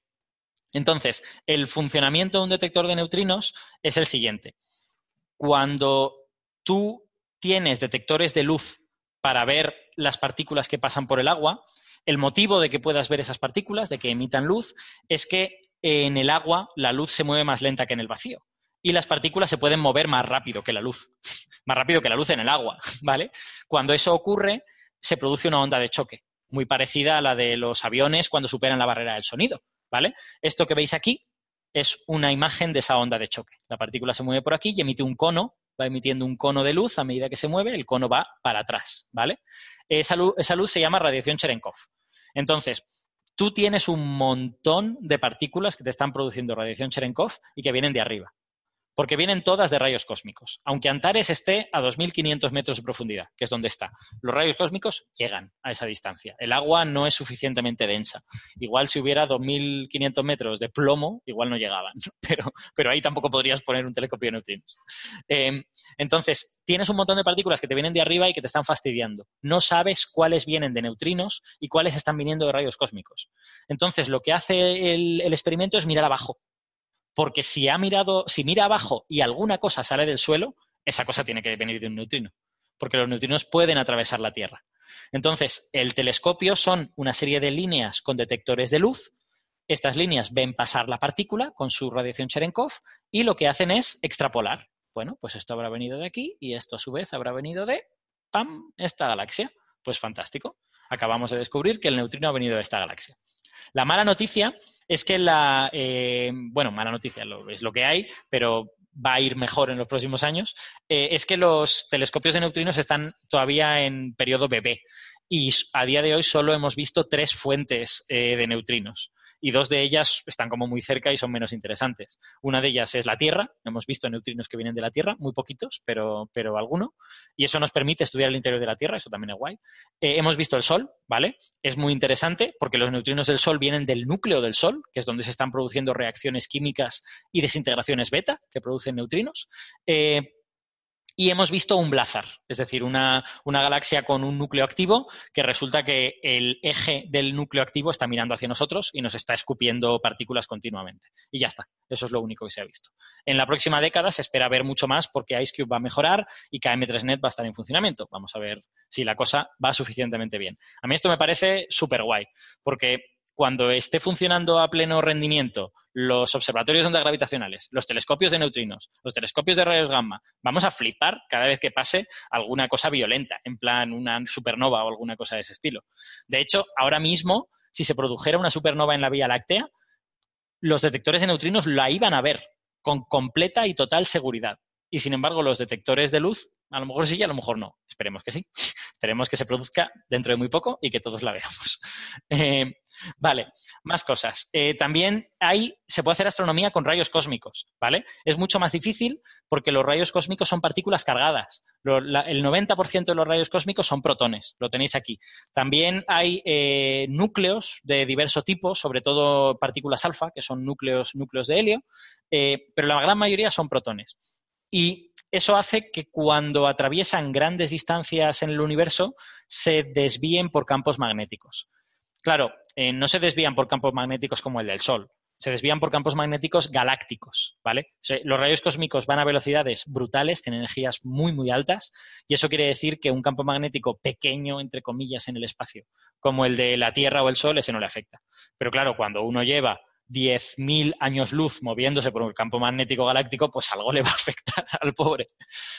entonces, el funcionamiento de un detector de neutrinos es el siguiente. Cuando tú tienes detectores de luz para ver las partículas que pasan por el agua, el motivo de que puedas ver esas partículas, de que emitan luz, es que en el agua la luz se mueve más lenta que en el vacío. Y las partículas se pueden mover más rápido que la luz, [laughs] más rápido que la luz en el agua, [laughs] ¿vale? Cuando eso ocurre, se produce una onda de choque, muy parecida a la de los aviones cuando superan la barrera del sonido. ¿Vale? Esto que veis aquí es una imagen de esa onda de choque. La partícula se mueve por aquí y emite un cono, va emitiendo un cono de luz a medida que se mueve, el cono va para atrás, ¿vale? Esa luz, esa luz se llama radiación Cherenkov. Entonces, tú tienes un montón de partículas que te están produciendo radiación Cherenkov y que vienen de arriba porque vienen todas de rayos cósmicos. Aunque Antares esté a 2.500 metros de profundidad, que es donde está, los rayos cósmicos llegan a esa distancia. El agua no es suficientemente densa. Igual si hubiera 2.500 metros de plomo, igual no llegaban, [laughs] pero, pero ahí tampoco podrías poner un telescopio de neutrinos. Em, entonces, tienes un montón de partículas que te vienen de arriba y que te están fastidiando. No sabes cuáles vienen de neutrinos y cuáles están viniendo de rayos cósmicos. Entonces, lo que hace el experimento es mirar abajo porque si ha mirado, si mira abajo y alguna cosa sale del suelo, esa cosa tiene que venir de un neutrino, porque los neutrinos pueden atravesar la Tierra. Entonces, el telescopio son una serie de líneas con detectores de luz. Estas líneas ven pasar la partícula con su radiación Cherenkov y lo que hacen es extrapolar. Bueno, pues esto habrá venido de aquí y esto a su vez habrá venido de, ¡pam!, esta galaxia. Pues fantástico. Acabamos de descubrir que el neutrino ha venido de esta galaxia. La mala noticia es que la, eh, bueno, mala noticia es lo que hay, pero va a ir mejor en los próximos años, eh, es que los telescopios de neutrinos están todavía en periodo bebé y a día de hoy solo hemos visto tres fuentes eh, de neutrinos y dos de ellas están como muy cerca y son menos interesantes. Una de ellas es la Tierra, hemos visto neutrinos que vienen de la Tierra, muy poquitos, pero, pero alguno, y eso nos permite estudiar el interior de la Tierra, eso también es guay. Eh, hemos visto el Sol, ¿vale? Es muy interesante porque los neutrinos del Sol vienen del núcleo del Sol, que es donde se están produciendo reacciones químicas y desintegraciones beta que producen neutrinos. Eh, y hemos visto un blazar, es decir, una, galaxia con un núcleo activo que resulta que el eje del núcleo activo está mirando hacia nosotros y nos está escupiendo partículas continuamente. Y ya está, eso es lo único que se ha visto. En la próxima década se espera ver mucho más porque IceCube va a mejorar y KM3Net va a estar en funcionamiento. Vamos a ver si la cosa va suficientemente bien. A mí esto me parece súper guay, porque cuando esté funcionando a pleno rendimiento los observatorios de ondas gravitacionales, los telescopios de neutrinos, los telescopios de rayos gamma, vamos a flipar cada vez que pase alguna cosa violenta, en plan una supernova o alguna cosa de ese estilo. De hecho, ahora mismo, si se produjera una supernova en la Vía Láctea, los detectores de neutrinos la iban a ver con completa y total seguridad. Y sin embargo, los detectores de luz, a lo mejor sí y a lo mejor no. Esperemos que sí. [laughs] Esperemos que se produzca dentro de muy poco y que todos la veamos. [laughs] Eh, vale, más cosas. Eh, también hay, se puede hacer astronomía con rayos cósmicos, ¿vale? Es mucho más difícil porque los rayos cósmicos son partículas cargadas. el 90% de los rayos cósmicos son protones, lo tenéis aquí. También hay eh, núcleos de diverso tipo, sobre todo partículas alfa, que son núcleos, núcleos de helio, pero la gran mayoría son protones. Y eso hace que cuando atraviesan grandes distancias en el universo se desvíen por campos magnéticos. Claro, eh, no se desvían por campos magnéticos como el del Sol, se desvían por campos magnéticos galácticos, ¿vale? los rayos cósmicos van a velocidades brutales, tienen energías muy, muy altas, y eso quiere decir que un campo magnético pequeño, entre comillas, en el espacio, como el de la Tierra o el Sol, ese no le afecta. Pero claro, cuando uno lleva 10.000 años luz moviéndose por un campo magnético galáctico, pues algo le va a afectar [laughs] al pobre.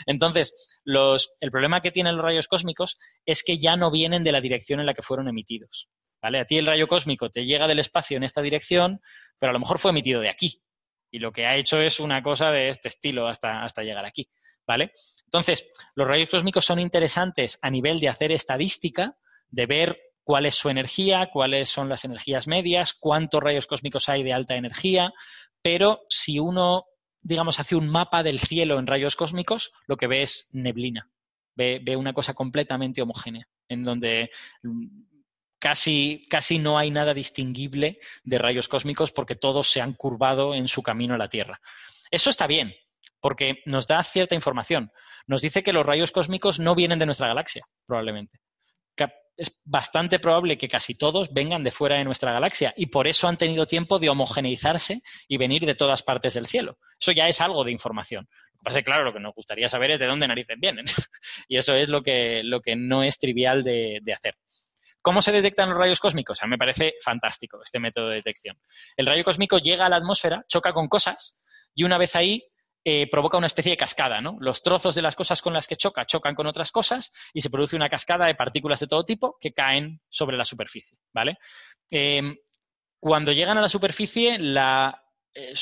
Entonces, los, el problema que tienen los rayos cósmicos es que ya no vienen de la dirección en la que fueron emitidos. ¿Vale? A ti el rayo cósmico te llega del espacio en esta dirección, pero a lo mejor fue emitido de aquí. Y lo que ha hecho es una cosa de este estilo hasta, hasta llegar aquí. ¿Vale? Entonces, los rayos cósmicos son interesantes a nivel de hacer estadística, de ver cuál es su energía, cuáles son las energías medias, cuántos rayos cósmicos hay de alta energía, pero si uno, digamos, hace un mapa del cielo en rayos cósmicos, lo que ve es neblina, ve, ve una cosa completamente homogénea, en donde mm, casi, casi no hay nada distinguible de rayos cósmicos porque todos se han curvado en su camino a la Tierra. Eso está bien, porque nos da cierta información. Nos dice que los rayos cósmicos no vienen de nuestra galaxia, probablemente es bastante probable que casi todos vengan de fuera de nuestra galaxia y por eso han tenido tiempo de homogeneizarse y venir de todas partes del cielo. Eso ya es algo de información. Lo que pasa es claro, lo que nos gustaría saber es de dónde narices vienen. [laughs] y eso es lo que, lo que no es trivial de, hacer. ¿Cómo se detectan los rayos cósmicos? Me parece fantástico este método de detección. El rayo cósmico llega a la atmósfera, choca con cosas y una vez ahí eh, provoca una especie de cascada, ¿no? Los trozos de las cosas con las que choca chocan con otras cosas y se produce una cascada de partículas de todo tipo que caen sobre la superficie, ¿vale? Em, cuando llegan a la superficie, la, eh,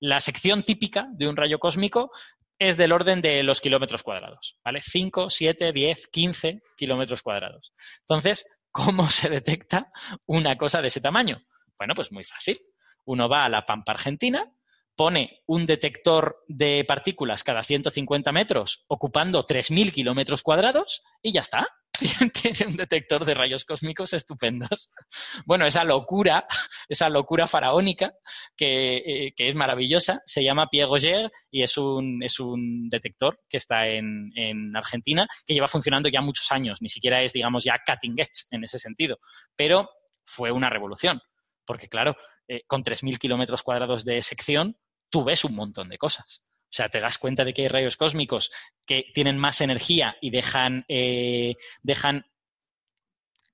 la sección típica de un rayo cósmico es del orden de los kilómetros cuadrados, ¿vale? 5, 7, 10, 15 kilómetros cuadrados. Entonces, ¿cómo se detecta una cosa de ese tamaño? Bueno, pues muy fácil. Uno va a la Pampa Argentina, pone un detector de partículas cada 150 metros ocupando 3.000 kilómetros cuadrados y ya está. [laughs] Tiene un detector de rayos cósmicos estupendos. [laughs] Bueno, esa locura, esa locura faraónica que, eh, es maravillosa, se llama Pierre Roger y es un, es un detector que está en, Argentina que lleva funcionando ya muchos años. Ni siquiera es, digamos, ya cutting edge en ese sentido. Pero fue una revolución. Porque, claro, eh, con 3.000 kilómetros cuadrados de sección, tú ves un montón de cosas. O sea, te das cuenta de que hay rayos cósmicos que tienen más energía y dejan, eh, dejan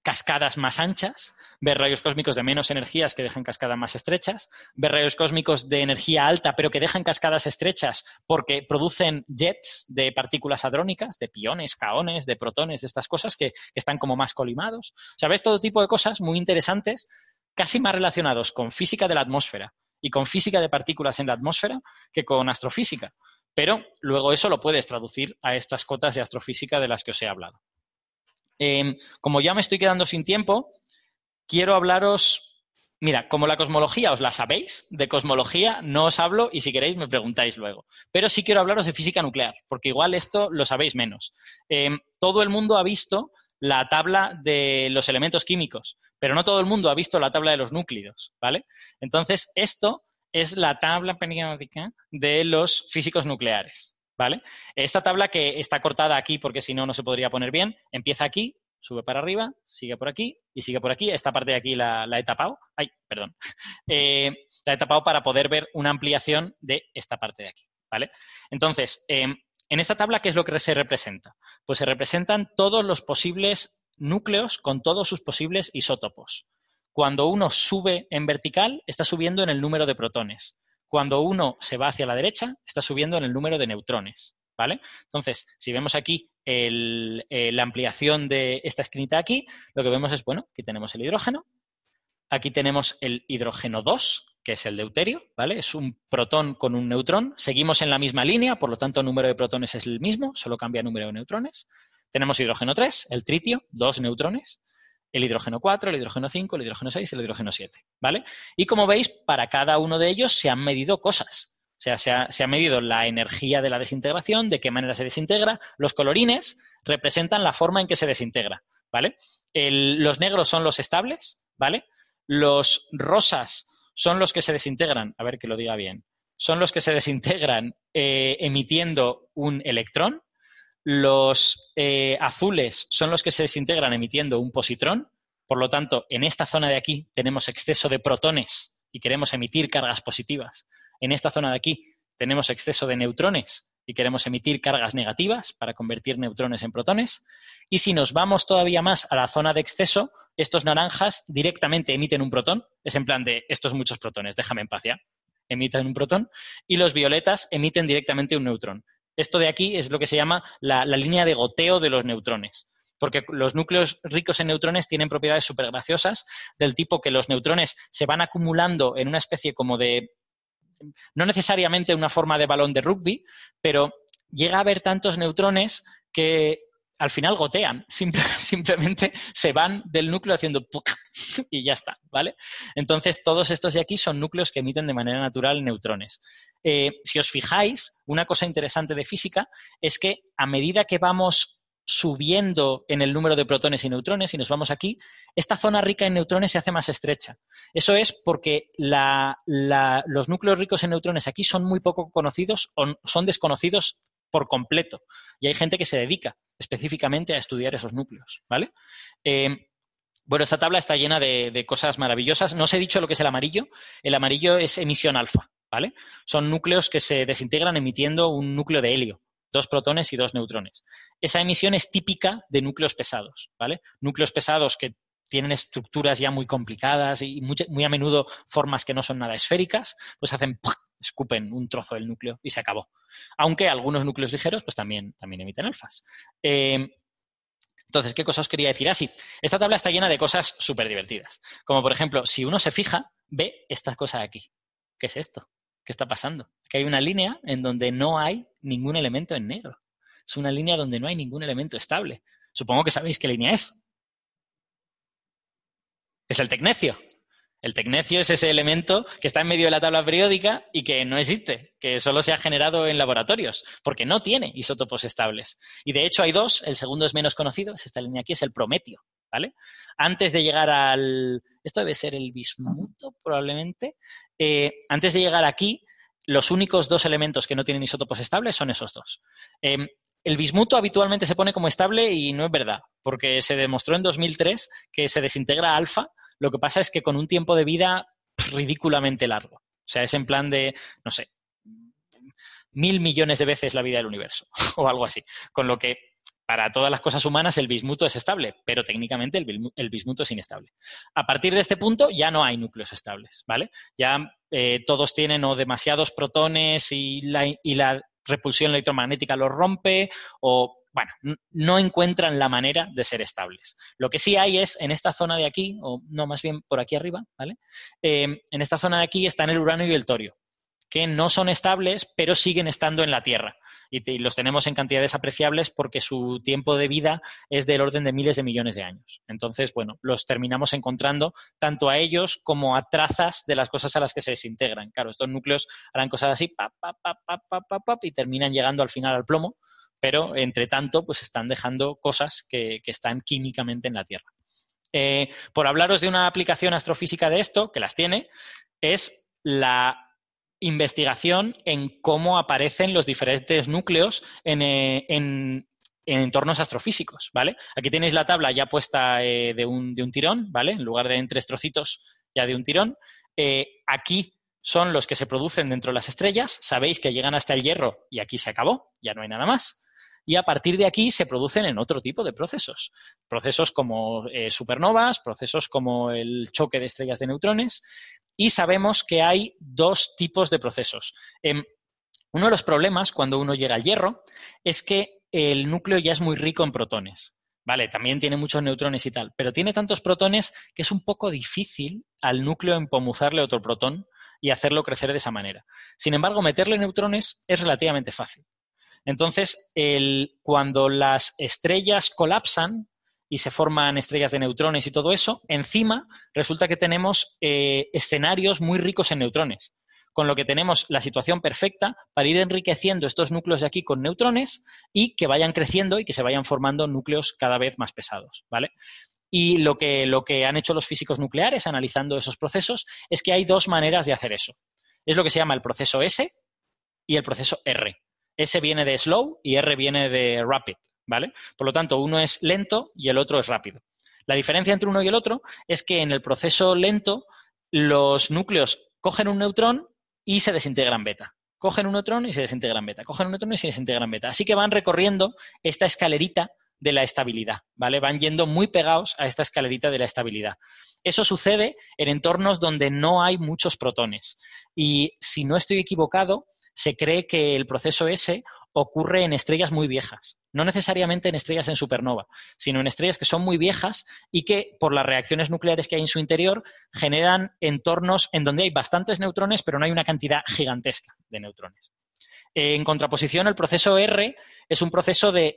cascadas más anchas, ver rayos cósmicos de menos energías que dejan cascadas más estrechas, ver rayos cósmicos de energía alta pero que dejan cascadas estrechas porque producen jets de partículas hadrónicas, de piones, caones, de protones, de estas cosas que, que están como más colimados. O sea, ves todo tipo de cosas muy interesantes, casi más relacionados con física de la atmósfera y con física de partículas en la atmósfera que con astrofísica. Pero luego eso lo puedes traducir a estas cotas de astrofísica de las que os he hablado. Em, como ya me estoy quedando sin tiempo, quiero hablaros, mira, como la cosmología os la sabéis, de cosmología no os hablo y si queréis me preguntáis luego. Pero sí quiero hablaros de física nuclear, porque igual esto lo sabéis menos. Em, todo el mundo ha visto la tabla de los elementos químicos, pero no todo el mundo ha visto la tabla de los núcleos, ¿vale? Entonces, esto es la tabla periódica de los físicos nucleares, ¿vale? Esta tabla que está cortada aquí porque si no, no se podría poner bien, empieza aquí, sube para arriba, sigue por aquí y sigue por aquí. Esta parte de aquí la, he tapado. Ay, perdón. [laughs] Eh, la he tapado para poder ver una ampliación de esta parte de aquí, ¿vale? Entonces, em, en esta tabla, ¿qué es lo que se representa? Pues se representan todos los posibles núcleos con todos sus posibles isótopos. Cuando uno sube en vertical, está subiendo en el número de protones. Cuando uno se va hacia la derecha, está subiendo en el número de neutrones. ¿Vale? Entonces, si vemos aquí eh, la ampliación de esta esquinita aquí, lo que vemos es, bueno, aquí tenemos el hidrógeno, aquí tenemos el hidrógeno 2, que es el deuterio, ¿vale? Es un protón con un neutrón. Seguimos en la misma línea, por lo tanto, el número de protones es el mismo, solo cambia el número de neutrones. Tenemos hidrógeno 3, el tritio, dos neutrones, el hidrógeno 4, el hidrógeno 5, el hidrógeno 6 y el hidrógeno 7, ¿vale? Y como veis, para cada uno de ellos se han medido cosas. O sea, se ha, medido la energía de la desintegración, de qué manera se desintegra. Los colorines representan la forma en que se desintegra, ¿vale? los negros son los estables, ¿vale? Los rosas son los que se desintegran, a ver que lo diga bien, son los que se desintegran eh, emitiendo un electrón, los eh, azules son los que se desintegran emitiendo un positrón, por lo tanto, en esta zona de aquí tenemos exceso de protones y queremos emitir cargas positivas. En esta zona de aquí tenemos exceso de neutrones y queremos emitir cargas negativas para convertir neutrones en protones. Y si nos vamos todavía más a la zona de exceso, estos naranjas directamente emiten un protón. Es en plan de estos muchos protones, déjame en paz ya. Emiten un protón. Y los violetas emiten directamente un neutrón. Esto de aquí es lo que se llama la, línea de goteo de los neutrones porque los núcleos ricos en neutrones tienen propiedades súper graciosas, del tipo que los neutrones se van acumulando en una especie como de no necesariamente una forma de balón de rugby, pero llega a haber tantos neutrones que al final gotean, [laughs] simplemente se van del núcleo haciendo y ya está, ¿vale? Entonces, todos estos de aquí son núcleos que emiten de manera natural neutrones. Eh, si os fijáis, una cosa interesante de física es que a medida que vamos subiendo en el número de protones y neutrones, y nos vamos aquí, esta zona rica en neutrones se hace más estrecha. Eso es porque los núcleos ricos en neutrones aquí son muy poco conocidos o son desconocidos por completo. Y hay gente que se dedica específicamente a estudiar esos núcleos, ¿vale? Eh, bueno, esta tabla está llena de, de, cosas maravillosas. No os he dicho lo que es el amarillo. El amarillo es emisión alfa, ¿vale? Son núcleos que se desintegran emitiendo un núcleo de helio dos protones y dos neutrones. Esa emisión es típica de núcleos pesados, ¿vale? Núcleos pesados que tienen estructuras ya muy complicadas y muy, a menudo formas que no son nada esféricas, pues hacen, escupen un trozo del núcleo y se acabó. Aunque algunos núcleos ligeros pues también, también emiten alfas. Em, entonces, ¿qué cosas os quería decir? Ah, esta tabla está llena de cosas súper divertidas. Como por ejemplo, si uno se fija, ve esta cosa de aquí. ¿Qué es esto? ¿Qué está pasando? Que hay una línea en donde no hay ningún elemento en negro. Es una línea donde no hay ningún elemento estable. Supongo que sabéis qué línea es. Es el tecnecio. El tecnecio es ese elemento que está en medio de la tabla periódica y que no existe, que solo se ha generado en laboratorios, porque no tiene isótopos estables. Y de hecho hay dos, el segundo es menos conocido, es esta línea aquí, es el prometio. ¿vale? Antes de llegar al... Esto debe ser el bismuto, probablemente. Eh, antes de llegar aquí, los únicos dos elementos que no tienen isótopos estables son esos dos. Em, el bismuto habitualmente se pone como estable y no es verdad, porque se demostró en 2003 que se desintegra alfa. Lo que pasa es que con un tiempo de vida ridículamente largo. O sea, es en plan de, no sé, mil millones de veces la vida del universo [laughs] o algo así. Con lo que para todas las cosas humanas el bismuto es estable, pero técnicamente el, bismuto es inestable. A partir de este punto ya no hay núcleos estables, ¿vale? Ya eh, todos tienen o demasiados protones y la, repulsión electromagnética los rompe o bueno, no encuentran la manera de ser estables. Lo que sí hay es en esta zona de aquí, o no, más bien por aquí arriba, ¿vale? Eh, en esta zona de aquí están el uranio y el torio, que no son estables, pero siguen estando en la Tierra y, los tenemos en cantidades apreciables porque su tiempo de vida es del orden de miles de millones de años. Entonces, bueno, los terminamos encontrando tanto a ellos como a trazas de las cosas a las que se desintegran. Claro, estos núcleos harán cosas así, pa, pa, pa, y terminan llegando al final al plomo, pero entre tanto, pues están dejando cosas que, están químicamente en la Tierra. Eh, por hablaros de una aplicación astrofísica de esto, que las tiene, es la investigación en cómo aparecen los diferentes núcleos eh, en, entornos astrofísicos, ¿vale? Aquí tenéis la tabla ya puesta eh, de, un, tirón, ¿vale? En lugar de en tres trocitos ya de un tirón. Eh, aquí son los que se producen dentro de las estrellas. Sabéis que llegan hasta el hierro y aquí se acabó, ya no hay nada más y a partir de aquí se producen en otro tipo de procesos. Procesos como supernovas, procesos como el choque de estrellas de neutrones, y sabemos que hay dos tipos de procesos. Em, uno de los problemas cuando uno llega al hierro es que el núcleo ya es muy rico en protones. Vale, también tiene muchos neutrones y tal, pero tiene tantos protones que es un poco difícil al núcleo empomuzarle otro protón y hacerlo crecer de esa manera. Sin embargo, meterle neutrones es relativamente fácil. Entonces, cuando las estrellas colapsan, y se forman estrellas de neutrones y todo eso, encima resulta que tenemos eh, escenarios muy ricos en neutrones, con lo que tenemos la situación perfecta para ir enriqueciendo estos núcleos de aquí con neutrones y que vayan creciendo y que se vayan formando núcleos cada vez más pesados, ¿vale? Y lo que, lo que han hecho los físicos nucleares analizando esos procesos es que hay dos maneras de hacer eso. Es lo que se llama el proceso S y el proceso R. S viene de slow y R viene de rapid. ¿vale? Por lo tanto, uno es lento y el otro es rápido. La diferencia entre uno y el otro es que en el proceso lento los núcleos cogen un neutrón y se desintegran beta. cogen un neutrón y se desintegran beta, cogen un neutrón y se desintegran beta. Así que van recorriendo esta escalerita de la estabilidad, ¿vale? Van yendo muy pegados a esta escalerita de la estabilidad. Eso sucede en entornos donde no hay muchos protones. Y si no estoy equivocado, se cree que el proceso S ocurre en estrellas muy viejas, no necesariamente en estrellas en supernova, sino en estrellas que son muy viejas y que por las reacciones nucleares que hay en su interior generan entornos en donde hay bastantes neutrones, pero no hay una cantidad gigantesca de neutrones. En contraposición, el proceso R es un proceso de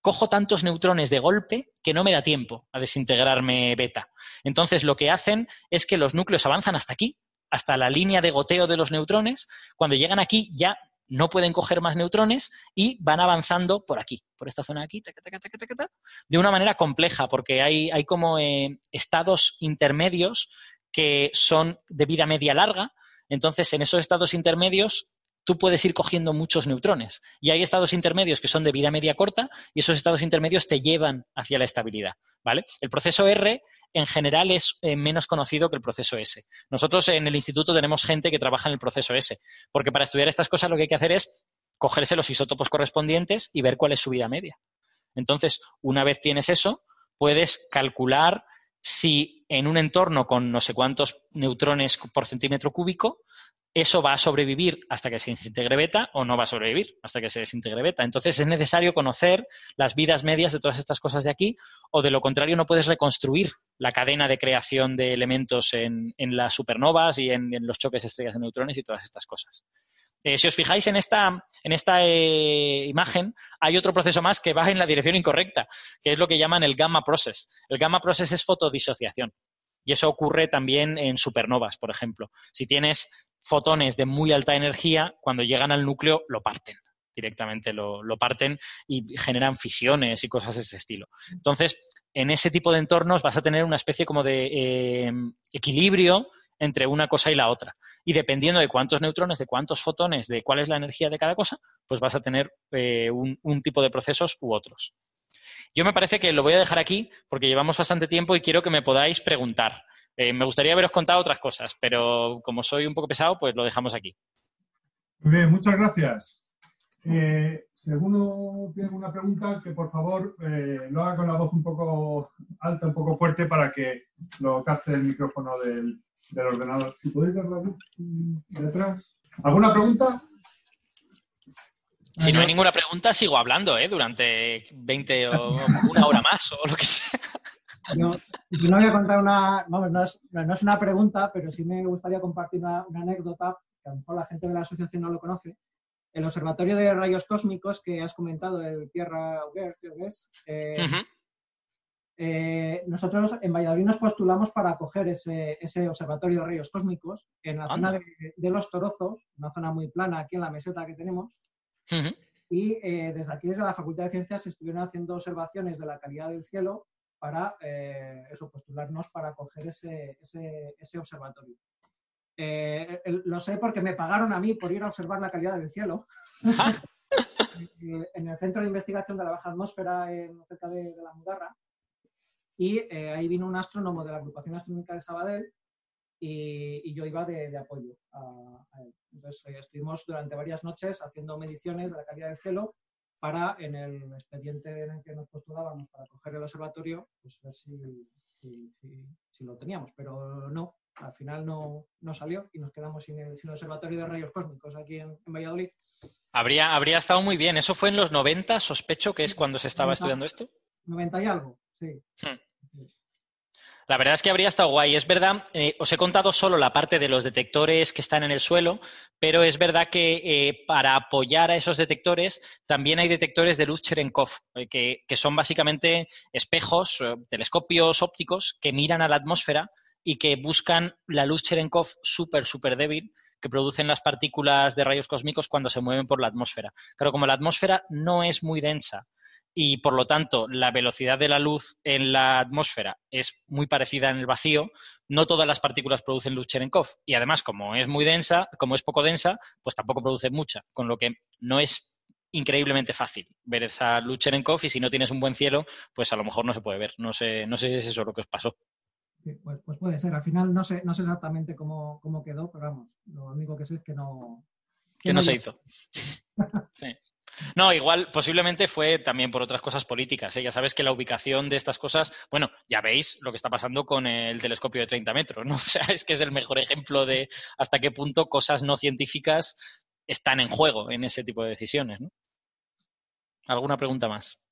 cojo tantos neutrones de golpe que no me da tiempo a desintegrarme beta. Entonces, lo que hacen es que los núcleos avanzan hasta aquí, hasta la línea de goteo de los neutrones. Cuando llegan aquí ya no pueden coger más neutrones y van avanzando por aquí, por esta zona de aquí, de una manera compleja, porque hay, hay como eh, estados intermedios que son de vida media larga. Entonces, en esos estados intermedios tú puedes ir cogiendo muchos neutrones. Y hay estados intermedios que son de vida media corta y esos estados intermedios te llevan hacia la estabilidad. ¿vale? El proceso R en general es eh, menos conocido que el proceso S. Nosotros en el instituto tenemos gente que trabaja en el proceso S, porque para estudiar estas cosas lo que hay que hacer es cogerse los isótopos correspondientes y ver cuál es su vida media. Entonces, una vez tienes eso, puedes calcular si en un entorno con no sé cuántos neutrones por centímetro cúbico eso va a sobrevivir hasta que se desintegre beta o no va a sobrevivir hasta que se desintegre beta. Entonces es necesario conocer las vidas medias de todas estas cosas de aquí o de lo contrario no puedes reconstruir la cadena de creación de elementos en, las supernovas y en, los choques estrellas de neutrones y todas estas cosas. Eh, si os fijáis en esta, en esta eh, imagen, hay otro proceso más que va en la dirección incorrecta, que es lo que llaman el gamma process. El gamma process es fotodisociación. Y eso ocurre también en supernovas, por ejemplo. Si tienes fotones de muy alta energía, cuando llegan al núcleo lo parten directamente lo, parten y generan fisiones y cosas de ese estilo. Entonces, en ese tipo de entornos vas a tener una especie como de eh, equilibrio entre una cosa y la otra. Y dependiendo de cuántos neutrones, de cuántos fotones, de cuál es la energía de cada cosa, pues vas a tener eh, un, un, tipo de procesos u otros. Yo me parece que lo voy a dejar aquí porque llevamos bastante tiempo y quiero que me podáis preguntar. Eh, me gustaría haberos contado otras cosas, pero como soy un poco pesado, pues lo dejamos aquí.
Muy bien, muchas gracias. Eh, si alguno tiene alguna pregunta, que por favor eh, lo haga con la voz un poco alta, un poco fuerte para que lo capte el micrófono del, ordenador. Si podéis dar la luz detrás. ¿Alguna pregunta?
Si no hay ninguna pregunta, sigo hablando ¿eh? durante 20 o una hora más o lo que sea.
Yo, no voy a contar una, no, es, una pregunta, pero sí me gustaría compartir una, anécdota, que a lo mejor la gente de la asociación no lo conoce. El Observatorio de Rayos Cósmicos que has comentado, el Tierra Auger, creo que es, eh, eh, nosotros en Valladolid nos postulamos para acoger ese, Observatorio de Rayos Cósmicos en la zona de, Los Torozos, una zona muy plana aquí en la meseta que tenemos. Y eh, desde aquí, desde la Facultad de Ciencias, se estuvieron haciendo observaciones de la calidad del cielo para eh, eso, postularnos para coger ese, ese, observatorio. Eh, lo sé porque me pagaron a mí por ir a observar la calidad del cielo. [laughs] en el Centro de Investigación de la Baja Atmósfera, en, cerca de, la Mudarra. Y ahí vino un astrónomo de la Agrupación Astronómica de Sabadell y, yo iba de, apoyo a, él. Entonces estuvimos durante varias noches haciendo mediciones de la calidad del cielo para en el expediente en el que nos postulábamos para coger el observatorio, pues ver si, si, lo teníamos, pero no, al final no, no salió y nos quedamos sin el, sin observatorio de rayos cósmicos aquí en, Valladolid.
Habría, habría estado muy bien. ¿Eso fue en los 90, sospecho, que es cuando se estaba estudiando esto?
90 y algo, sí. Hmm.
La verdad es que habría estado guay. Es verdad, eh, os he contado solo la parte de los detectores que están en el suelo, pero es verdad que eh, para apoyar a esos detectores también hay detectores de luz Cherenkov, eh, que, son básicamente espejos, telescopios ópticos que miran a la atmósfera y que buscan la luz Cherenkov súper, súper débil que producen las partículas de rayos cósmicos cuando se mueven por la atmósfera. Claro, como la atmósfera no es muy densa y por lo tanto la velocidad de la luz en la atmósfera es muy parecida en el vacío, no todas las partículas producen luz Cherenkov. Y además, como es muy densa, como es poco densa, pues tampoco produce mucha, con lo que no es increíblemente fácil ver esa luz Cherenkov y si no tienes un buen cielo, pues a lo mejor no se puede ver. No sé, no sé si es eso lo que os pasó.
Pues, pues, puede ser. Al final no sé, no sé exactamente cómo, cómo, quedó, pero vamos, lo único que sé es que no,
que no se hizo. [laughs] Sí. No, igual posiblemente fue también por otras cosas políticas. ¿eh? Ya sabes que la ubicación de estas cosas, bueno, ya veis lo que está pasando con el telescopio de 30 metros, ¿no? [laughs] O sea, es que es el mejor ejemplo de hasta qué punto cosas no científicas están en juego en ese tipo de decisiones. ¿Alguna pregunta más?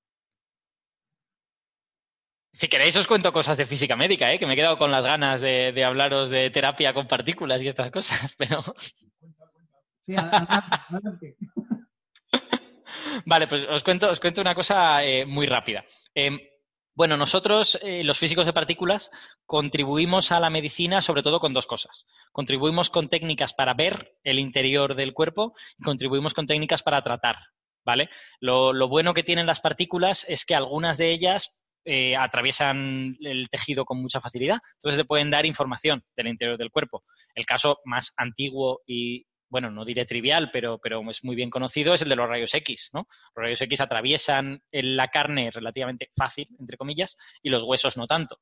Si queréis os cuento cosas de física médica, ¿eh? que me he quedado con las ganas de, hablaros de terapia con partículas y estas cosas, [laughs] pero...
Sí, adelante.
Vale, pues os cuento, os cuento una cosa eh, muy rápida. Eh, bueno, nosotros, eh, los físicos de partículas, contribuimos a la medicina sobre todo con dos cosas. Contribuimos con técnicas para ver el interior del cuerpo y contribuimos con técnicas para tratar. ¿Vale? Lo, lo bueno que tienen las partículas es que algunas de ellas atraviesan el tejido con mucha facilidad, entonces te pueden dar información del interior del cuerpo. El caso más antiguo y, bueno, no diré trivial, pero, pero es muy bien conocido, es el de los rayos X, ¿no? Los rayos X atraviesan la carne relativamente fácil, entre comillas, y los huesos no tanto.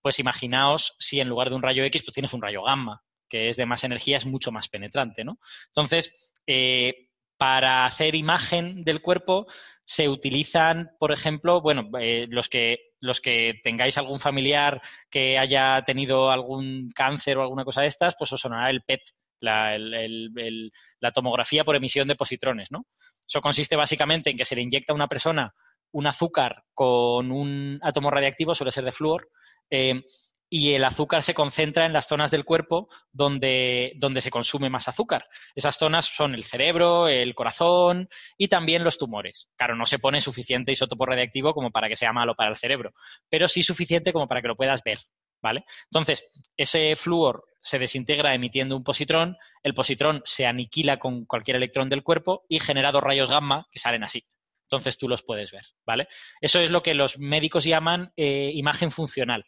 Pues imaginaos si en lugar de un rayo X, pues tienes un rayo gamma, que es de más energía, es mucho más penetrante, ¿no? Entonces, eh, para hacer imagen del cuerpo se utilizan, por ejemplo, bueno, eh, los que los que tengáis algún familiar que haya tenido algún cáncer o alguna cosa de estas, pues os sonará el PET, la, tomografía por emisión de positrones, ¿no? Eso consiste básicamente en que se le inyecta a una persona un azúcar con un átomo radiactivo, suele ser de flúor, eh, y el azúcar se concentra en las zonas del cuerpo donde, donde se consume más azúcar. Esas zonas son el cerebro, el corazón y también los tumores. Claro, no se pone suficiente isótopo radiactivo como para que sea malo para el cerebro, pero sí suficiente como para que lo puedas ver, ¿vale? Entonces, ese flúor se desintegra emitiendo un positrón, el positrón se aniquila con cualquier electrón del cuerpo y genera dos rayos gamma que salen así. Entonces tú los puedes ver, ¿vale? Eso es lo que los médicos llaman eh, imagen funcional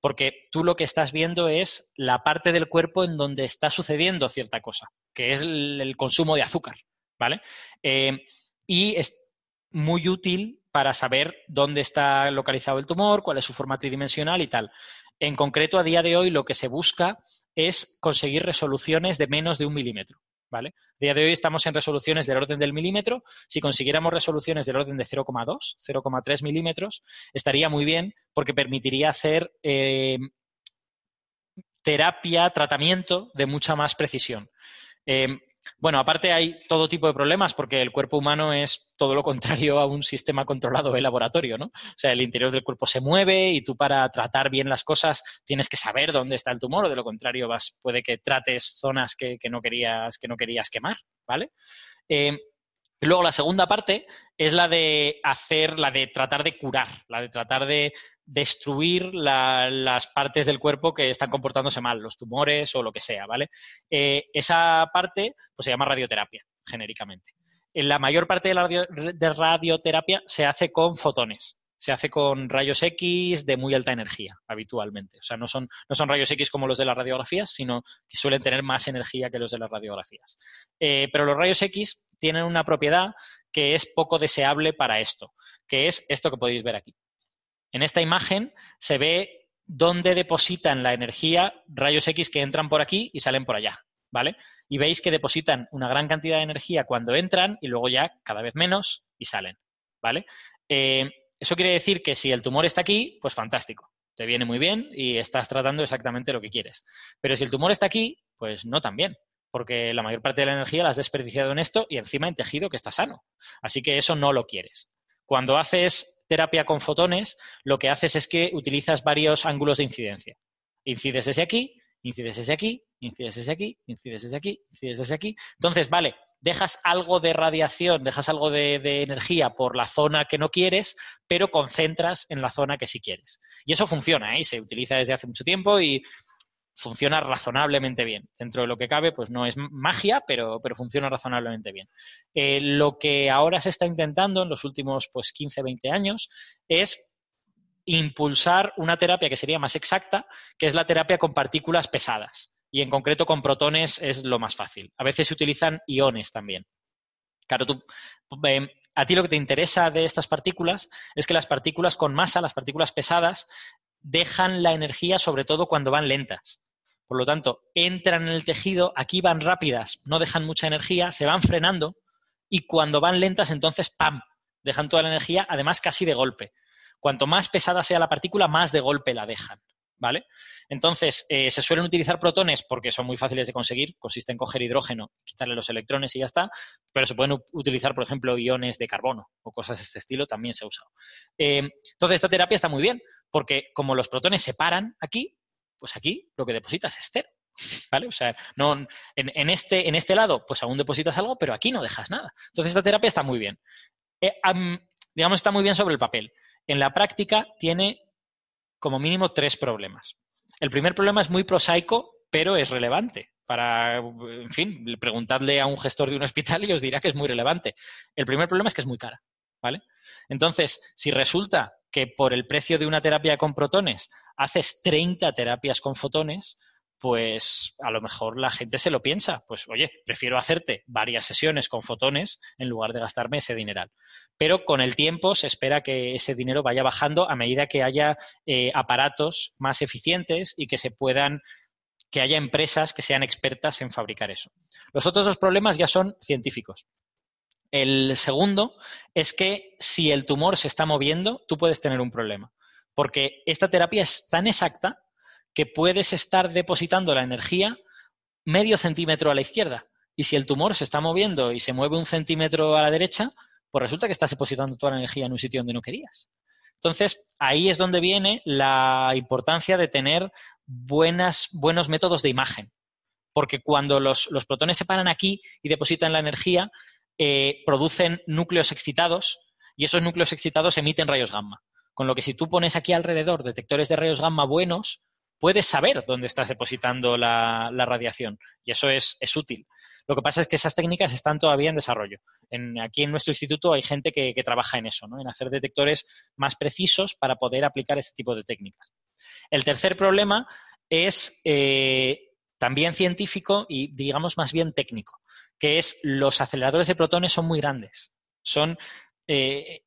porque tú lo que estás viendo es la parte del cuerpo en donde está sucediendo cierta cosa, que es el, consumo de azúcar, ¿vale? Eh, y es muy útil para saber dónde está localizado el tumor, cuál es su forma tridimensional y tal. En concreto, a día de hoy lo que se busca es conseguir resoluciones de menos de un milímetro, ¿vale? A día de hoy estamos en resoluciones del orden del milímetro. Si consiguiéramos resoluciones del orden de 0,2, 0,3 milímetros, estaría muy bien porque permitiría hacer eh, terapia, tratamiento de mucha más precisión. Eh, bueno, aparte hay todo tipo de problemas porque el cuerpo humano es todo lo contrario a un sistema controlado de laboratorio, ¿no? O sea, el interior del cuerpo se mueve y tú para tratar bien las cosas tienes que saber dónde está el tumor o de lo contrario vas, puede que trates zonas que, que no, querías, que no querías quemar, ¿vale? Eh, Luego la segunda parte es la de hacer, la de tratar de curar, la de tratar de destruir la- las partes del cuerpo que están comportándose mal, los tumores o lo que sea, ¿vale? Eh, esa parte pues, se llama radioterapia, genéricamente. En la mayor parte de radioterapia se hace con fotones, se hace con rayos X de muy alta energía, habitualmente. O sea, no son, no son rayos X como los de las radiografías, sino que suelen tener más energía que los de las radiografías. Eh, pero los rayos X tienen una propiedad que es poco deseable para esto, que es esto que podéis ver aquí. En esta imagen se ve dónde depositan la energía rayos X que entran por aquí y salen por allá, ¿vale? Y veis que depositan una gran cantidad de energía cuando entran y luego ya cada vez menos y salen, ¿vale? Eh, eso quiere decir que si el tumor está aquí, pues fantástico, te viene muy bien y estás tratando exactamente lo que quieres. Pero si el tumor está aquí, pues no tan bien, porque la mayor parte de la energía la has desperdiciado en esto y encima en tejido que está sano. Así que eso no lo quieres. Cuando haces terapia con fotones, lo que haces es que utilizas varios ángulos de incidencia. Incides desde aquí, incides desde aquí, incides desde aquí, incides desde aquí, incides desde aquí. Entonces, vale, dejas algo de radiación, dejas algo de, energía por la zona que no quieres, pero concentras en la zona que sí quieres. Y eso funciona, ¿eh? Y se utiliza desde hace mucho tiempo y funciona razonablemente bien. Dentro de lo que cabe, pues no es magia, pero, pero funciona razonablemente bien. Eh, lo que ahora se está intentando en los últimos pues, 15, 20 años es impulsar una terapia que sería más exacta, que es la terapia con partículas pesadas. Y en concreto con protones es lo más fácil. A veces se utilizan iones también. Claro, tú, eh, a ti lo que te interesa de estas partículas es que las partículas con masa, las partículas pesadas, dejan la energía sobre todo cuando van lentas. Por lo tanto, entran en el tejido, aquí van rápidas, no dejan mucha energía, se van frenando y cuando van lentas, entonces ¡pam! Dejan toda la energía, además casi de golpe. Cuanto más pesada sea la partícula, más de golpe la dejan. ¿Vale? Entonces, eh, se suelen utilizar protones porque son muy fáciles de conseguir, consiste en coger hidrógeno, quitarle los electrones y ya está, pero se pueden utilizar, por ejemplo, iones de carbono o cosas de este estilo, también se ha usado. Eh, entonces, esta terapia está muy bien, porque como los protones se paran aquí, pues aquí lo que depositas es cero. [laughs] ¿Vale? O sea, no, en, este, en este lado, pues aún depositas algo, pero aquí no dejas nada. Entonces, esta terapia está muy bien. Eh, digamos, está muy bien sobre el papel. En la práctica tiene como mínimo tres problemas. El primer problema es muy prosaico, pero es relevante. Para, en fin, preguntadle a un gestor de un hospital y os dirá que es muy relevante. El primer problema es que es muy cara, ¿vale? Entonces, si resulta que por el precio de una terapia con protones haces 30 terapias con fotones, pues a lo mejor la gente se lo piensa. Pues oye, prefiero hacerte varias sesiones con fotones en lugar de gastarme ese dineral. Pero con el tiempo se espera que ese dinero vaya bajando a medida que haya eh, aparatos más eficientes y que se puedan que haya empresas que sean expertas en fabricar eso. Los otros dos problemas ya son científicos. El segundo es que si el tumor se está moviendo, tú puedes tener un problema. Porque esta terapia es tan exacta que puedes estar depositando la energía medio centímetro a la izquierda. Y si el tumor se está moviendo y se mueve un centímetro a la derecha, pues resulta que estás depositando toda la energía en un sitio donde no querías. Entonces, ahí es donde viene la importancia de tener buenos métodos de imagen. Porque cuando los, protones se paran aquí y depositan la energía, eh, producen núcleos excitados y esos núcleos excitados emiten rayos gamma. Con lo que si tú pones aquí alrededor detectores de rayos gamma buenos, puedes saber dónde estás depositando la, radiación y eso es, útil. Lo que pasa es que esas técnicas están todavía en desarrollo. aquí en nuestro instituto hay gente que, trabaja en eso, en hacer detectores más precisos para poder aplicar este tipo de técnicas. El tercer problema es eh, también científico y digamos más bien técnico, que es los aceleradores de protones son muy grandes. Son eh,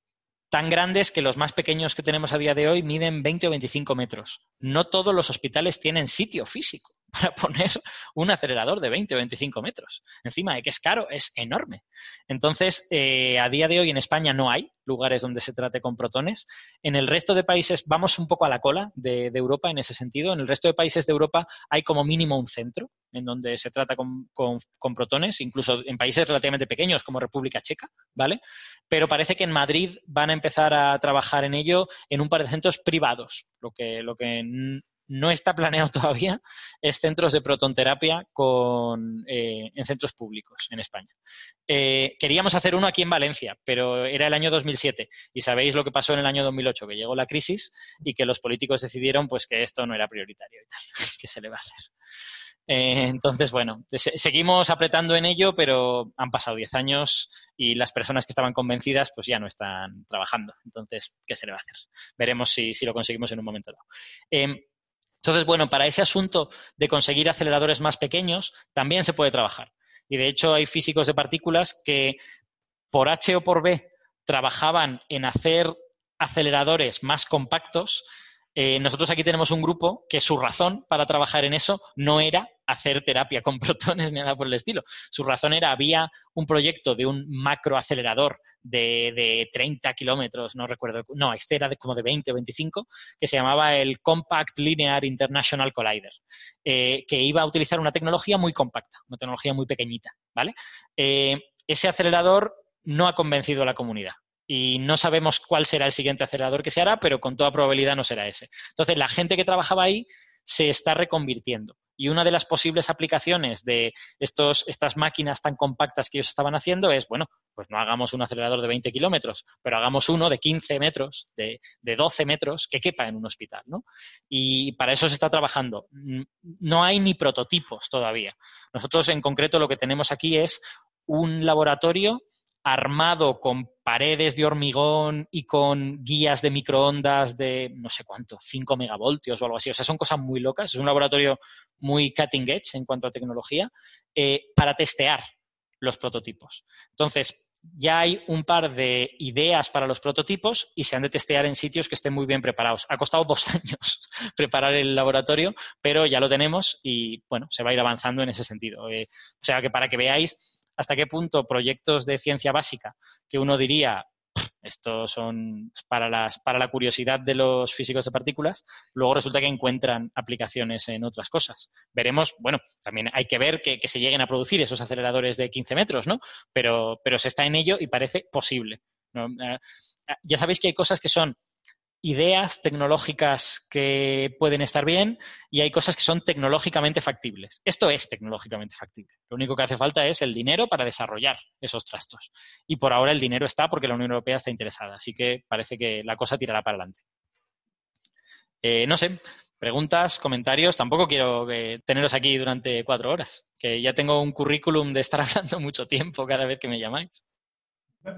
tan grandes que los más pequeños que tenemos a día de hoy miden 20 o 25 metros. No todos los hospitales tienen sitio físico para [laughs] poner un acelerador de 20 o 25 metros. Encima de que es caro, es enorme. Entonces, eh, a día de hoy en España no hay lugares donde se trate con protones. En el resto de países vamos un poco a la cola de, Europa en ese sentido. En el resto de países de Europa hay como mínimo un centro en donde se trata con, con, protones, incluso en países relativamente pequeños como República Checa, ¿vale? Pero parece que en Madrid van a empezar a trabajar en ello en un par de centros privados, lo que, lo que no está planeado [laughs] todavía es centros de protonterapia con, eh, en centros públicos en España. Eh, queríamos hacer uno aquí en Valencia, pero era el año 2007 y sabéis lo que pasó en el año 2008, que llegó la crisis y que los políticos decidieron pues que esto no era prioritario y tal. [laughs] ¿Qué se le va a hacer? Eh, entonces, bueno, seguimos apretando en ello, pero han pasado 10 años y las personas que estaban convencidas pues ya no están trabajando. Entonces, ¿qué se le va a hacer? Veremos si, lo conseguimos en un momento dado. Entonces, bueno, para ese asunto de conseguir aceleradores más pequeños también se puede trabajar. Y de hecho hay físicos de partículas que por H o por B trabajaban en hacer aceleradores más compactos. Eh, nosotros aquí tenemos un grupo que su razón para trabajar en eso no era hacer terapia con [laughs] protones ni nada por el estilo. Su razón era, había un proyecto de un macroacelerador de, de 30 kilómetros, no recuerdo, no, este era de como de 20 o 25, que se llamaba el Compact Linear International Collider, eh, que iba a utilizar una tecnología muy compacta, una tecnología muy pequeñita, ¿vale? Eh, ese acelerador no ha convencido a la comunidad y no sabemos cuál será el siguiente acelerador que se hará, pero con toda probabilidad no será ese. Entonces, la gente que trabajaba ahí se está reconvirtiendo. Y una de las posibles aplicaciones de estos, estas máquinas tan compactas que ellos estaban haciendo es, bueno, pues no hagamos un acelerador de 20 kilómetros, pero hagamos uno de 15 metros, de, de 12 metros, que quepa en un hospital, ¿no? Y para eso se está trabajando. No hay ni prototipos todavía. Nosotros en concreto lo que tenemos aquí es un laboratorio armado con paredes de hormigón y con guías de microondas de no sé cuánto, 5 megavoltios o algo así. O sea, son cosas muy locas. Es un laboratorio muy cutting edge en cuanto a tecnología eh, para testear los prototipos. Entonces, ya hay un par de ideas para los prototipos y se han de testear en sitios que estén muy bien preparados. Ha costado dos [laughs] años preparar el laboratorio, pero ya lo tenemos y bueno, se va a ir avanzando en ese sentido. Eh, o sea que para que veáis hasta qué punto proyectos de ciencia básica que uno diría estos son para, las, para la curiosidad de los físicos de partículas, luego resulta que encuentran aplicaciones en otras cosas. Veremos, bueno, también hay que ver que, se lleguen a producir esos aceleradores de 15 metros, ¿no? Pero, pero se está en ello y parece posible. Eh, ya sabéis que hay cosas que son ideas tecnológicas que pueden estar bien y hay cosas que son tecnológicamente factibles. Esto es tecnológicamente factible. Lo único que hace falta es el dinero para desarrollar esos trastos. Y por ahora el dinero está porque la Unión Europea está interesada. Así que parece que la cosa tirará para adelante. Eh, no sé, preguntas, comentarios. Tampoco quiero eh, teneros aquí durante cuatro horas, que ya tengo un currículum de estar [laughs] hablando mucho tiempo cada vez que me llamáis.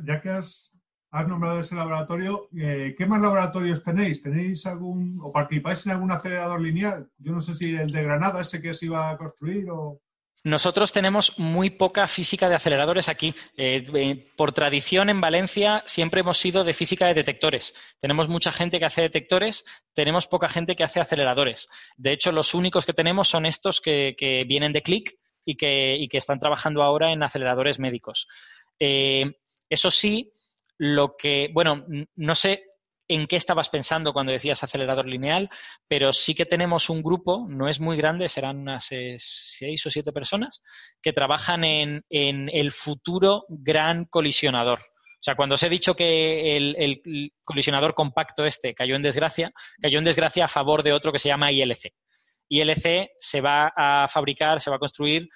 Ya que has has nombrado ese laboratorio. Eh, ¿Qué más laboratorios tenéis? ¿Tenéis algún o participáis en algún acelerador lineal? Yo no sé si el de Granada, ese que se iba a construir o...
Nosotros tenemos muy poca física de aceleradores aquí. Eh, eh, por tradición en Valencia siempre hemos sido de física de detectores. Tenemos mucha gente que hace detectores, tenemos poca gente que hace aceleradores. De hecho, los únicos que tenemos son estos que, vienen de CLIC y que, y que, están trabajando ahora en aceleradores médicos. eso sí, lo que, bueno, no sé en qué estabas pensando cuando decías acelerador lineal, pero sí que tenemos un grupo, no es muy grande, serán unas eh, seis o siete personas, que trabajan en, el futuro gran colisionador. O sea, cuando os he dicho que el, el, colisionador compacto este cayó en desgracia, cayó en desgracia a favor de otro que se llama ILC. ILC se va a fabricar, se va a construir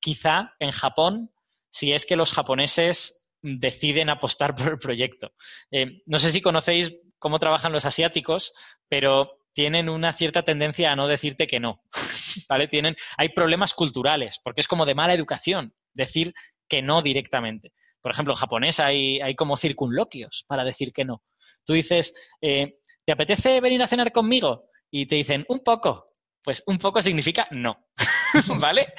quizá en Japón, si es que los japoneses deciden apostar por el proyecto. Eh, no sé si conocéis cómo trabajan los asiáticos, pero tienen una cierta tendencia a no decirte que no. [laughs] Tienen, hay problemas culturales, porque es como de mala educación decir que no directamente. Por ejemplo, en japonés hay, hay como circunloquios para decir que no. Tú dices, eh, ¿te apetece venir a cenar conmigo? Y te dicen, un poco. Pues un poco significa no. [laughs] [laughs] ¿vale?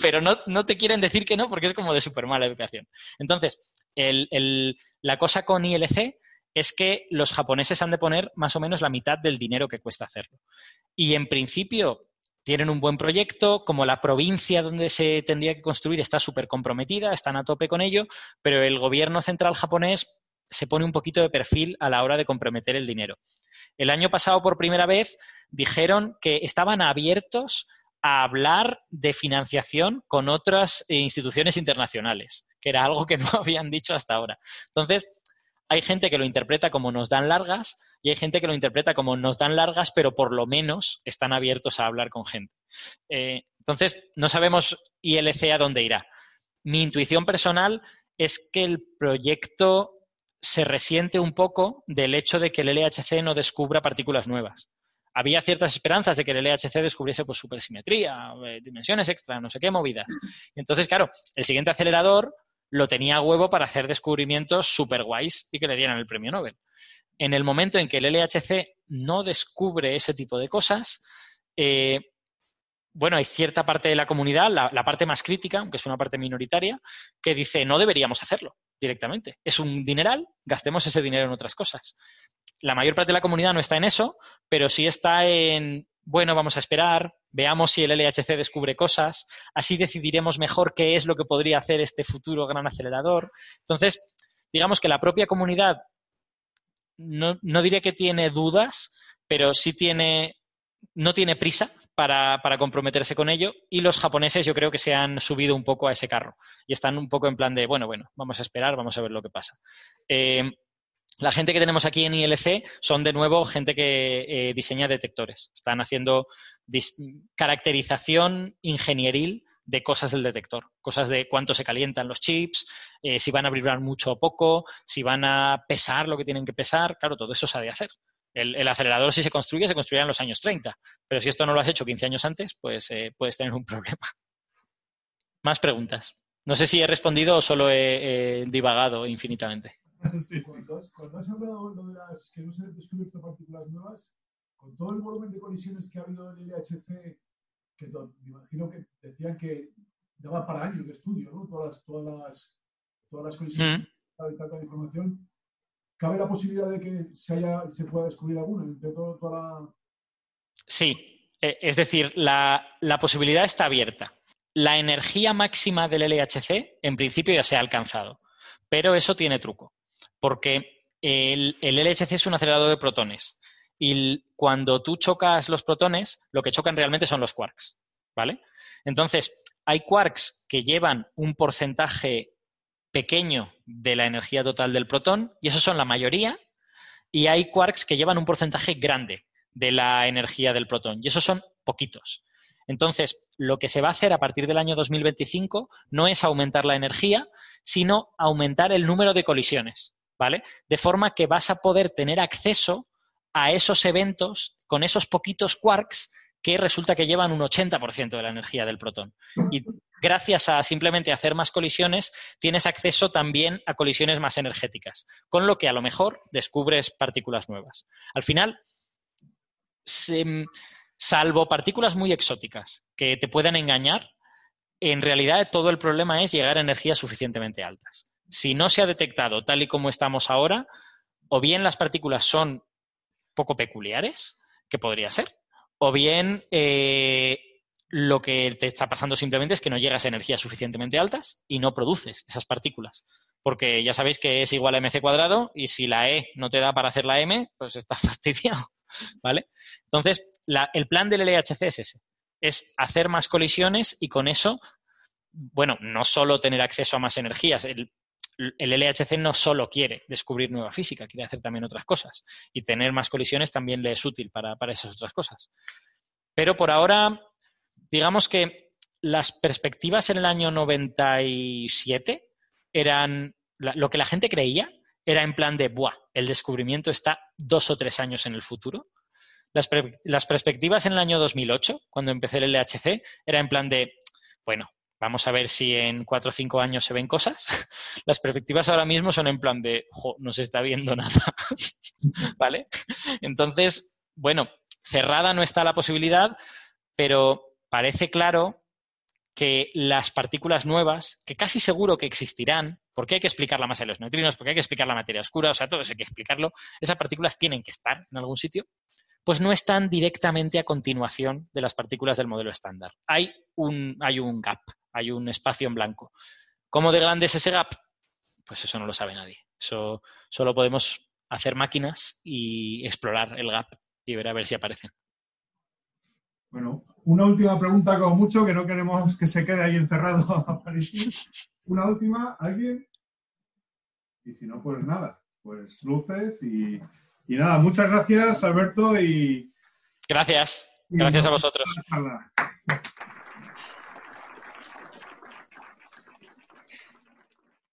Pero no, te quieren decir que no porque es como de súper mala educación. Entonces, la cosa con ILC es que los japoneses han de poner más o menos la mitad del dinero que cuesta hacerlo. Y en principio tienen un buen proyecto, como la provincia donde se tendría que construir está súper comprometida, están a tope con ello, pero el gobierno central japonés se pone un poquito de perfil a la hora de comprometer el dinero. El año pasado, por primera vez, dijeron que estaban abiertos a hablar de financiación con otras instituciones internacionales, que era algo que [laughs] no habían dicho hasta ahora. Entonces, hay gente que lo interpreta como nos dan largas y hay gente que lo interpreta como nos dan largas, pero por lo menos están abiertos a hablar con gente. Eh, entonces, no sabemos ILC a dónde irá. Mi intuición personal es que el proyecto se resiente un poco del hecho de que el LHC no descubra partículas nuevas había ciertas esperanzas de que el LHC descubriese pues, supersimetría, eh, dimensiones extra, no sé qué movidas. Entonces, claro, el siguiente acelerador lo tenía a huevo para hacer descubrimientos super guays y que le dieran el premio Nobel. En el momento en que el LHC no descubre ese tipo de cosas, eh, bueno, hay cierta parte de la comunidad, la, parte más crítica, aunque es una parte minoritaria, que dice no deberíamos hacerlo directamente. Es un dineral, gastemos ese dinero en otras cosas la mayor parte de la comunidad no está en eso, pero sí está en, bueno, vamos a esperar, veamos si el LHC descubre cosas, así decidiremos mejor qué es lo que podría hacer este futuro gran acelerador. Entonces, digamos que la propia comunidad, no, no diré que tiene dudas, pero sí tiene, no tiene prisa para, comprometerse con ello y los japoneses yo creo que se han subido un poco a ese carro y están un poco en plan de, bueno, bueno, vamos a esperar, vamos a ver lo que pasa. Eh, la gente que tenemos aquí en ILC son de nuevo gente que eh, diseña detectores. Están haciendo caracterización ingenieril de cosas del detector, cosas de cuánto se calientan los chips, eh, si van a vibrar mucho o poco, si van a pesar lo que tienen que pesar, claro, todo eso se ha de hacer. El, acelerador si se construye, se construirá en los años 30, pero si esto no lo has hecho 15 años antes, pues eh, puedes tener un [laughs] problema. Más preguntas. No sé si he respondido o solo he divagado infinitamente.
Cuando, has hablado de las que no se han descubierto partículas nuevas, con todo el volumen de colisiones que ha habido en el LHC, que me imagino que decían que daba para años de estudio, ¿no? Todas las, todas las, todas las colisiones
Mm.
de tanta información, ¿cabe la posibilidad de que se, haya, se pueda descubrir alguna entre todo, toda la...
Sí, eh, es decir, la, la posibilidad está abierta. La energía máxima del LHC en principio ya se ha alcanzado, pero eso tiene truco, porque el, LHC es un acelerador de protones y cuando tú chocas los protones, lo que chocan realmente son los quarks, ¿vale? Entonces, hay quarks que llevan un porcentaje pequeño de la energía total del protón y esos son la mayoría y hay quarks que llevan un porcentaje grande de la energía del protón. Y esos son poquitos. Entonces, lo que se va a hacer a partir del año 2025 no es aumentar la energía, sino aumentar el número de colisiones, ¿vale? De forma que vas a poder tener acceso a esos eventos con esos poquitos quarks que resulta que llevan un 80% de la energía del protón. Y gracias a simplemente hacer más colisiones, tienes acceso también a colisiones más energéticas, con lo que a lo mejor descubres partículas nuevas. Al final, salvo partículas muy exóticas que te puedan engañar, en realidad todo el problema es llegar a energías suficientemente altas. Si no se ha detectado tal y como estamos ahora, o bien las partículas son poco peculiares, que podría ser, o bien eh, lo que te está pasando simplemente es que no llegas a energías suficientemente altas y no produces esas partículas. Porque ya sabéis que es igual a mc cuadrado y si la E no te da para hacer la M, pues estás [laughs] fastidiado. ¿Vale? Entonces, la- el plan del LHC es ese. Es hacer más colisiones y con eso, bueno, no solo tener acceso a más energías. El, el LHC no solo quiere descubrir nueva física, quiere hacer también otras cosas. Y tener más colisiones también le es útil para, para esas otras cosas. Pero por ahora, digamos que las perspectivas en el año 97 eran lo que la gente creía era en plan de, ¡buah! El descubrimiento está dos o tres años en el futuro. Las perspectivas en el año 2008, cuando empecé el LHC, era en plan de, bueno, vamos a ver si en cuatro o cinco años se ven cosas. [laughs] Las perspectivas ahora mismo son en plan de, jo, no se está viendo [laughs] nada. ¿Vale? Entonces, bueno, cerrada no está la posibilidad, pero parece claro que las partículas nuevas, que casi seguro que existirán, porque hay que explicar la masa de los neutrinos, porque hay que explicar la materia oscura, o sea, todo eso hay que explicarlo, esas partículas tienen que estar en algún sitio, pues no están directamente a continuación de las partículas del modelo estándar. Hay un, hay un gap, hay un espacio en blanco. ¿Cómo de grande es ese gap? Pues eso no lo sabe nadie. Eso solo podemos hacer máquinas y explorar el gap y ver a ver si aparecen.
Bueno, una última pregunta como mucho, que no queremos que se quede ahí encerrado [laughs] a París. Una última, ¿alguien? Y si no, pues nada, pues luces y, y nada, muchas gracias Alberto y...
Gracias. Gracias a vosotros.